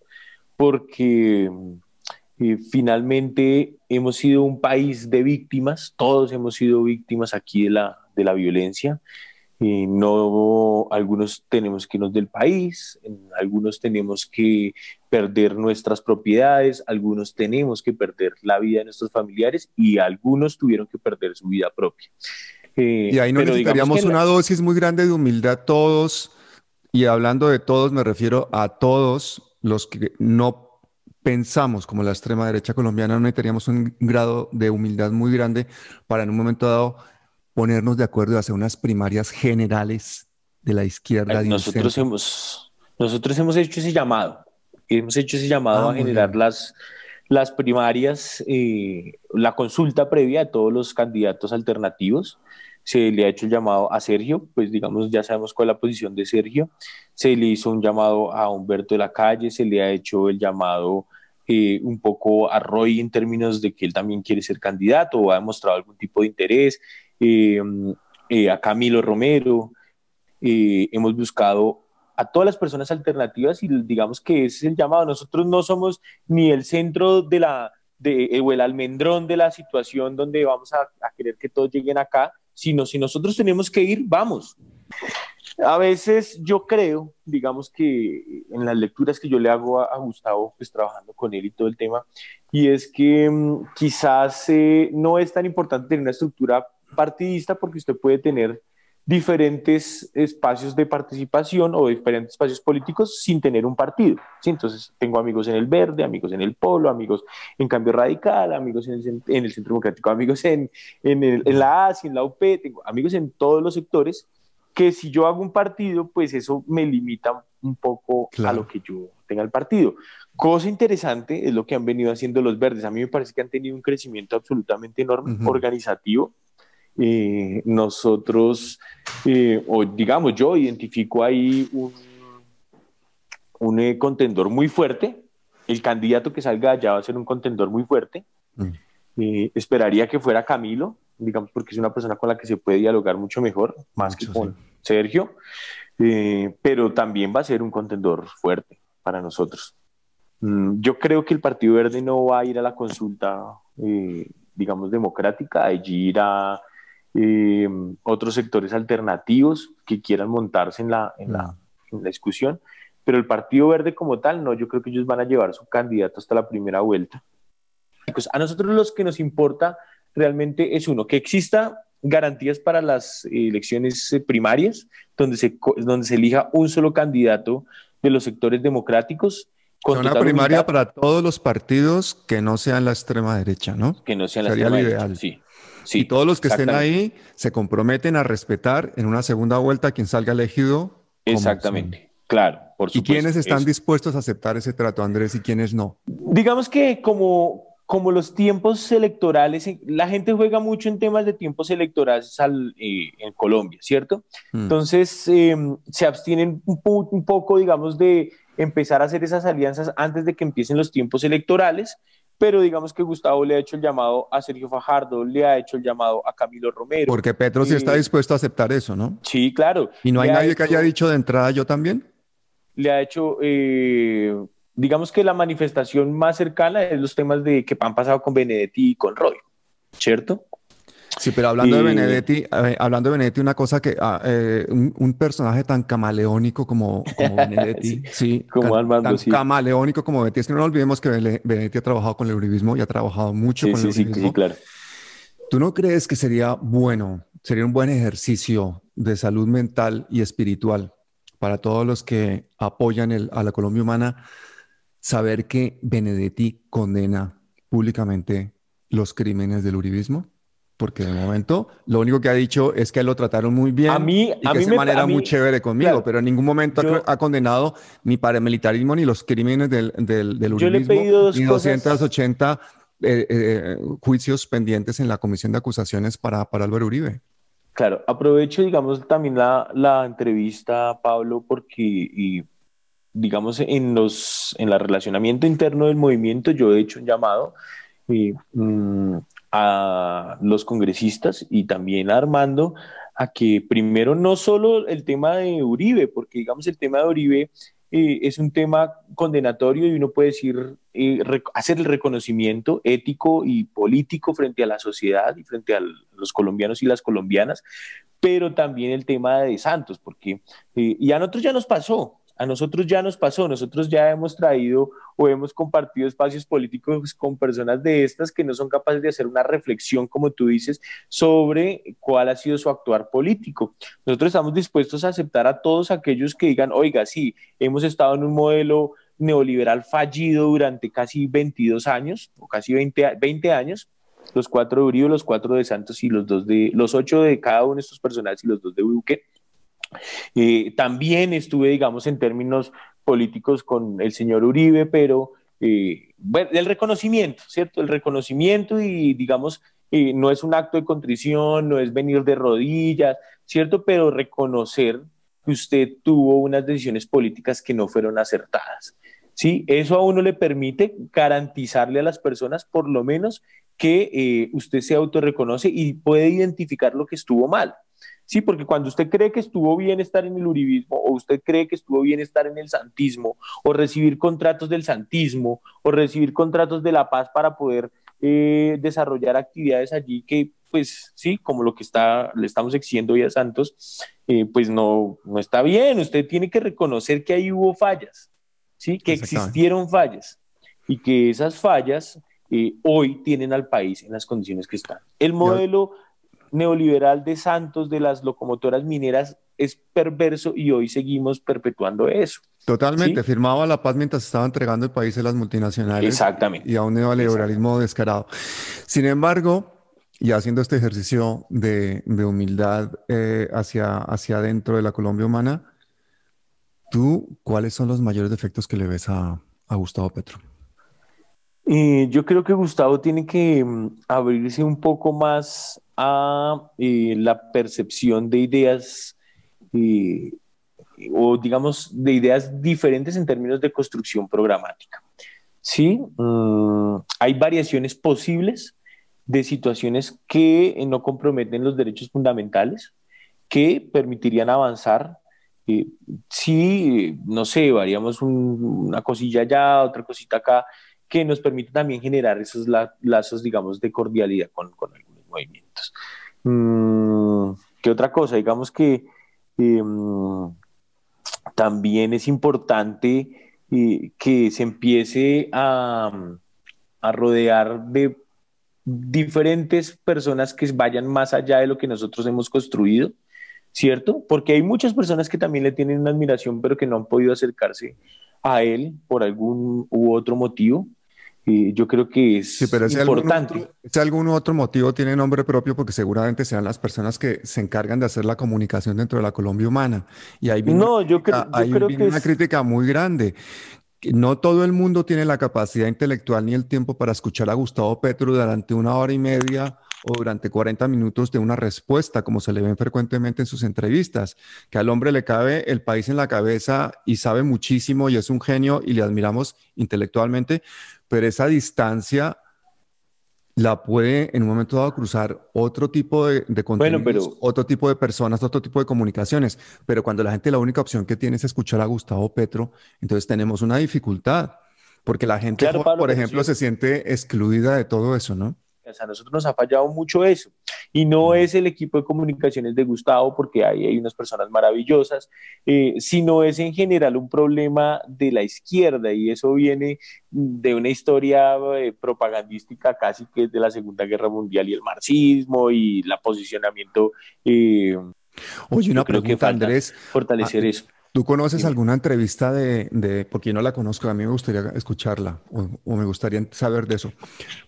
porque eh, finalmente hemos sido un país de víctimas, todos hemos sido víctimas aquí de la, de la violencia no, algunos tenemos que irnos del país, algunos tenemos que perder nuestras propiedades, algunos tenemos que perder la vida de nuestros familiares y algunos tuvieron que perder su vida propia. Eh, y ahí no necesitaríamos una dosis muy grande de humildad todos, y hablando de todos me refiero a todos los que no pensamos como la extrema derecha colombiana, no necesitaríamos un grado de humildad muy grande para en un momento dado ponernos de acuerdo y hacer unas primarias generales de la izquierda. nosotros, hemos, nosotros hemos hecho ese llamado, hemos hecho ese llamado ah, a generar las, las primarias, eh, la consulta previa de todos los candidatos alternativos. Se le ha hecho el llamado a Sergio, pues digamos, ya sabemos cuál es la posición de Sergio. Se le hizo un llamado a Humberto de la Calle, se le ha hecho el llamado eh, un poco a Roy en términos de que él también quiere ser candidato o ha demostrado algún tipo de interés. Eh, eh, a Camilo Romero, eh, hemos buscado a todas las personas alternativas y digamos que ese es el llamado. Nosotros no somos ni el centro de la, de, o el almendrón de la situación donde vamos a, querer que todos lleguen acá, sino si nosotros tenemos que ir, vamos. A veces yo creo, digamos que en las lecturas que yo le hago a, Gustavo, pues trabajando con él y todo el tema, y es que mm, quizás no es tan importante tener una estructura partidista porque usted puede tener diferentes espacios de participación o diferentes espacios políticos sin tener un partido. ¿sí? Entonces, tengo amigos en el verde, amigos en el polo, amigos en cambio radical, amigos en el, en el centro democrático, amigos en, en, el, en la ASI, en la UP, tengo amigos en todos los sectores que si yo hago un partido, pues eso me limita un poco a lo que yo tenga el partido. Cosa interesante es lo que han venido haciendo los verdes. A mí me parece que han tenido un crecimiento absolutamente enorme, organizativo, eh, nosotros, eh, o digamos, yo identifico ahí un, un eh, contendor muy fuerte. El candidato que salga allá va a ser un contendor muy fuerte. Mm. esperaría que fuera Camilo, digamos, porque es una persona con la que se puede dialogar mucho mejor, más que con Sergio, pero también va a ser un contendor fuerte para nosotros. Mm, yo creo que el Partido Verde no va a ir a la consulta, digamos, democrática, allí irá eh, otros sectores alternativos que quieran montarse en la, en, la, en la discusión, pero el Partido Verde como tal, no, yo creo que ellos van a llevar su candidato hasta la primera vuelta. Pues a nosotros los que nos importa realmente es uno, que exista garantías para las elecciones eh, primarias, donde se, donde se elija un solo candidato de los sectores democráticos. Con una primaria para todos los partidos que no sean la extrema derecha, ¿no? Que no sean la extrema derecha, sí y todos los que estén ahí se comprometen a respetar en una segunda vuelta a quien salga elegido. Exactamente, claro, por supuesto. ¿Y quiénes están dispuestos a aceptar ese trato, Andrés, y quiénes no? Digamos que como, como los tiempos electorales, la gente juega mucho en temas de tiempos electorales eh, en Colombia, ¿cierto? Mm. Entonces em, se abstienen un, un poco, digamos, de empezar a hacer esas alianzas antes de que empiecen los tiempos electorales pero digamos que Gustavo le ha hecho el llamado a Sergio Fajardo, le ha hecho el llamado a Camilo Romero. Porque Petro sí está dispuesto a aceptar eso, ¿no? Sí, claro. ¿Y no hay nadie que haya dicho de entrada yo también? Le ha hecho, eh, digamos que la manifestación más cercana es los temas de que han pasado con Benedetti y con Roy, ¿cierto? Sí, pero hablando de Benedetti, hablando de Benedetti, una cosa que ah, eh, un, personaje tan camaleónico como, Benedetti, <laughs> sí, como tan, camaleónico como Benedetti, es que no olvidemos que Benedetti ha trabajado con el uribismo y ha trabajado mucho con el uribismo. Sí, claro. ¿Tú no crees que sería bueno, sería un buen ejercicio de salud mental y espiritual para todos los que apoyan a la Colombia humana saber que Benedetti condena públicamente los crímenes del uribismo? Porque de momento lo único que ha dicho es que lo trataron muy bien a mí, y que de manera muy chévere conmigo, pero en ningún momento ha condenado ni paramilitarismo ni los crímenes del, del, del uribismo, ni 280 eh, eh, juicios pendientes en la comisión de acusaciones para, para Álvaro Uribe. Claro, aprovecho, digamos, también la, la entrevista, Pablo, porque, y, digamos, en, los, en el relacionamiento interno del movimiento, yo he hecho un llamado y, mm, a los congresistas y también a Armando a que primero no solo el tema de Uribe, porque digamos el tema de Uribe eh, es un tema condenatorio y uno puede decir, eh, hacer el reconocimiento ético y político frente a la sociedad y frente a los colombianos y las colombianas, pero también el tema de Santos, porque eh, y a nosotros ya nos pasó, a nosotros ya nos pasó, nosotros ya hemos traído o hemos compartido espacios políticos con personas de estas que no son capaces de hacer una reflexión, como tú dices, sobre cuál ha sido su actuar político. Nosotros estamos dispuestos a aceptar a todos aquellos que digan, oiga, sí, hemos estado en un modelo neoliberal fallido durante casi 22 años, o casi 20, 20 años, los cuatro de Uribe, los cuatro de Santos y los dos de, los ocho de cada uno de estos personajes y los dos de Duque eh, también estuve, digamos, en términos políticos con el señor Uribe, pero eh, bueno, el reconocimiento, ¿cierto? El reconocimiento y, digamos, eh, no es un acto de contrición, no es venir de rodillas, ¿cierto? Pero reconocer que usted tuvo unas decisiones políticas que no fueron acertadas. ¿sí? Eso a uno le permite garantizarle a las personas, por lo menos, que usted se autorreconoce y puede identificar lo que estuvo mal. Sí, porque cuando usted cree que estuvo bien estar en el uribismo, o usted cree que estuvo bien estar en el santismo, o recibir contratos del santismo, o recibir contratos de la paz para poder eh, desarrollar actividades allí que, pues sí, como lo que está, le estamos exigiendo hoy a Santos, eh, pues no, no está bien. Usted tiene que reconocer que ahí hubo fallas, ¿sí? que existieron fallas y que esas fallas eh, hoy tienen al país en las condiciones que están. El modelo neoliberal de Santos, de las locomotoras mineras, es perverso y hoy seguimos perpetuando eso. Totalmente, firmaba la paz mientras estaba entregando el país a las multinacionales. Exactamente. Y a un neoliberalismo descarado. Sin embargo, y haciendo este ejercicio de, humildad eh, hacia, hacia adentro de la Colombia humana, ¿tú cuáles son los mayores defectos que le ves a, Gustavo Petro? Yo creo que Gustavo tiene que mm, abrirse un poco más a eh, la percepción de ideas o digamos de ideas diferentes en términos de construcción programática. Sí, mm, hay variaciones posibles de situaciones que no comprometen los derechos fundamentales, que permitirían avanzar. Eh, si, no sé, variamos una cosilla allá, otra cosita acá, que nos permite también generar esos lazos, digamos, de cordialidad con, con algunos movimientos. Mm, ¿Qué otra cosa? Digamos que Em, también es importante eh, que se empiece a, a rodear de diferentes personas que vayan más allá de lo que nosotros hemos construido, ¿cierto? Porque hay muchas personas que también le tienen una admiración, pero que no han podido acercarse a él por algún u otro motivo yo creo que es sí, pero importante. Algún otro, algún otro motivo tiene nombre propio porque seguramente sean las personas que se encargan de hacer la comunicación dentro de la Colombia humana. Y ahí viene, no, yo, creo, que una crítica muy grande. No todo el mundo tiene la capacidad intelectual ni el tiempo para escuchar a Gustavo Petro durante una hora y media o durante 40 minutos de una respuesta, como se le ven frecuentemente en sus entrevistas, que al hombre le cabe el país en la cabeza y sabe muchísimo y es un genio y le admiramos intelectualmente, pero esa distancia la puede en un momento dado cruzar otro tipo de, de contenidos, otro tipo de personas, otro tipo de comunicaciones. Pero cuando la gente la única opción que tiene es escuchar a Gustavo Petro, entonces tenemos una dificultad, porque la gente, por ejemplo, se siente excluida de todo eso, ¿no? A nosotros nos ha fallado mucho eso. Y no es el equipo de comunicaciones de Gustavo, porque ahí hay unas personas maravillosas, eh, sino es en general un problema de la izquierda y eso viene de una historia eh, propagandística casi que de la Segunda Guerra Mundial y el marxismo y el posicionamiento. Eh, Oye, una pregunta, Andrés. Fortalecer ah, eso. ¿Tú conoces alguna entrevista de, de, porque yo no la conozco, a mí me gustaría escucharla o, me gustaría saber de eso?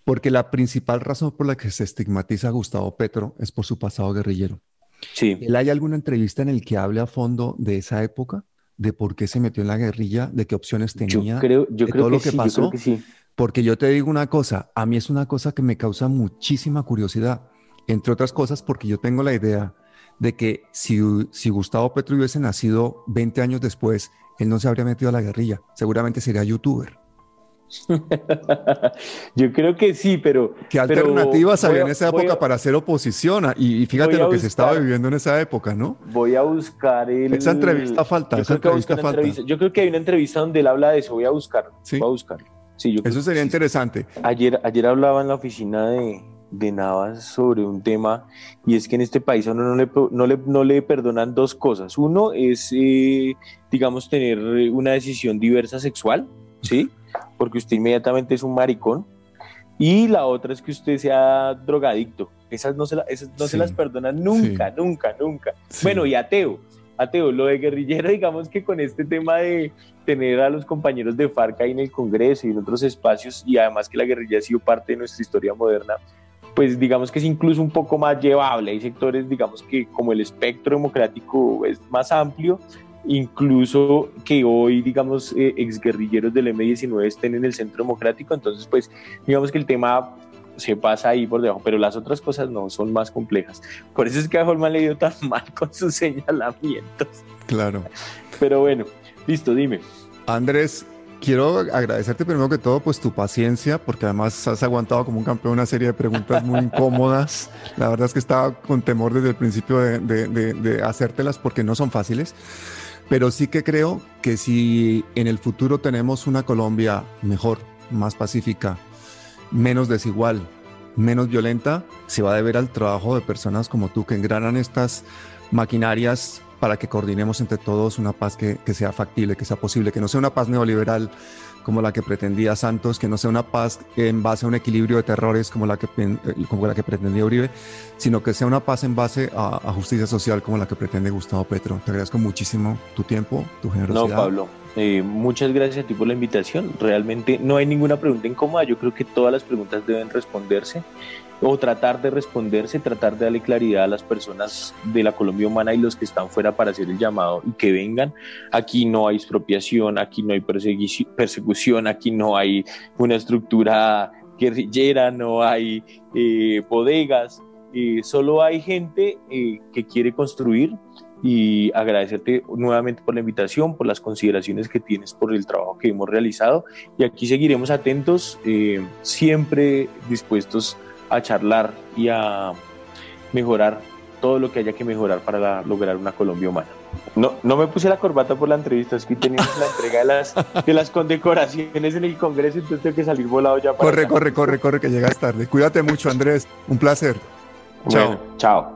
Porque la principal razón por la que se estigmatiza a Gustavo Petro es por su pasado guerrillero. Sí. ¿Él hay alguna entrevista en el que hable a fondo de esa época? ¿De por qué se metió en la guerrilla? ¿De qué opciones tenía? Yo creo, yo creo todo que lo que sí, pasó. que sí. Porque yo te digo una cosa, a mí es una cosa que me causa muchísima curiosidad, entre otras cosas porque yo tengo la idea de que si, si Gustavo Petro hubiese nacido 20 años después, él no se habría metido a la guerrilla, seguramente sería youtuber. <laughs> Yo creo que sí, pero... ¿Qué alternativas había en esa época para hacer oposición? Y, fíjate lo que se estaba viviendo en esa época, ¿no? Voy a buscar el... Esa entrevista falta, esa entrevista falta. Yo creo que hay una entrevista donde él habla de eso, voy a buscarlo. ¿Sí? Voy a buscarlo. Sí, eso sería interesante. Ayer, ayer hablaba en la oficina de, de Navas sobre un tema y es que en este país a uno no le, no le, no le perdonan dos cosas. Uno es, eh, digamos, tener una decisión diversa sexual, ¿sí? Porque usted inmediatamente es un maricón. Y la otra es que usted sea drogadicto. Esas no se, no se las perdonan nunca, nunca, nunca. Bueno, y ateo. Ateo, lo de guerrillero, <laughs> digamos que con este tema de tener a los compañeros de FARC ahí en el Congreso y en otros espacios, y además que la guerrilla ha sido parte de nuestra historia moderna, pues digamos que es incluso un poco más llevable. Hay sectores, digamos que como el espectro democrático es más amplio, incluso que hoy, digamos, eh, exguerrilleros del M19 estén en el centro democrático, entonces pues digamos que el tema se pasa ahí por debajo, pero las otras cosas no, son más complejas. Por eso es que a Holman le dio tan <laughs> mal con sus señalamientos. Claro. Pero bueno, listo, dime. Andrés, quiero agradecerte primero que todo pues tu paciencia, porque además has aguantado como un campeón una serie de preguntas muy <laughs> incómodas. La verdad es que estaba con temor desde el principio de, de, hacértelas porque no son fáciles. Pero sí que creo que si en el futuro tenemos una Colombia mejor, más pacífica, menos desigual, menos violenta, se va a deber al trabajo de personas como tú que engranan estas maquinarias para que coordinemos entre todos una paz que, que sea factible, que sea posible, que no sea una paz neoliberal como la que pretendía Santos, que no sea una paz en base a un equilibrio de terrores como la que, eh, como la que pretendía Uribe, sino que sea una paz en base a, justicia social como la que pretende Gustavo Petro. Te agradezco muchísimo tu tiempo, tu generosidad. No, Pablo, eh, muchas gracias a ti por la invitación. Realmente no hay ninguna pregunta incómoda. Yo creo que todas las preguntas deben responderse o tratar de responderse, tratar de darle claridad a las personas de la Colombia humana y los que están fuera para hacer el llamado y que vengan. Aquí no hay expropiación, aquí no hay persecución, aquí no hay una estructura guerrillera, no hay eh, bodegas, eh, solo hay gente eh, que quiere construir y agradecerte nuevamente por la invitación, por las consideraciones que tienes, por el trabajo que hemos realizado y aquí seguiremos atentos, siempre dispuestos a charlar y a mejorar todo lo que haya que mejorar para lograr una Colombia humana. No, no me puse la corbata por la entrevista, es que tenemos la entrega de las, de las condecoraciones en el Congreso, entonces tengo que salir volado ya. corre, corre, corre, corre, que llegas tarde. Cuídate mucho, Andrés. Un placer. chao. Chao.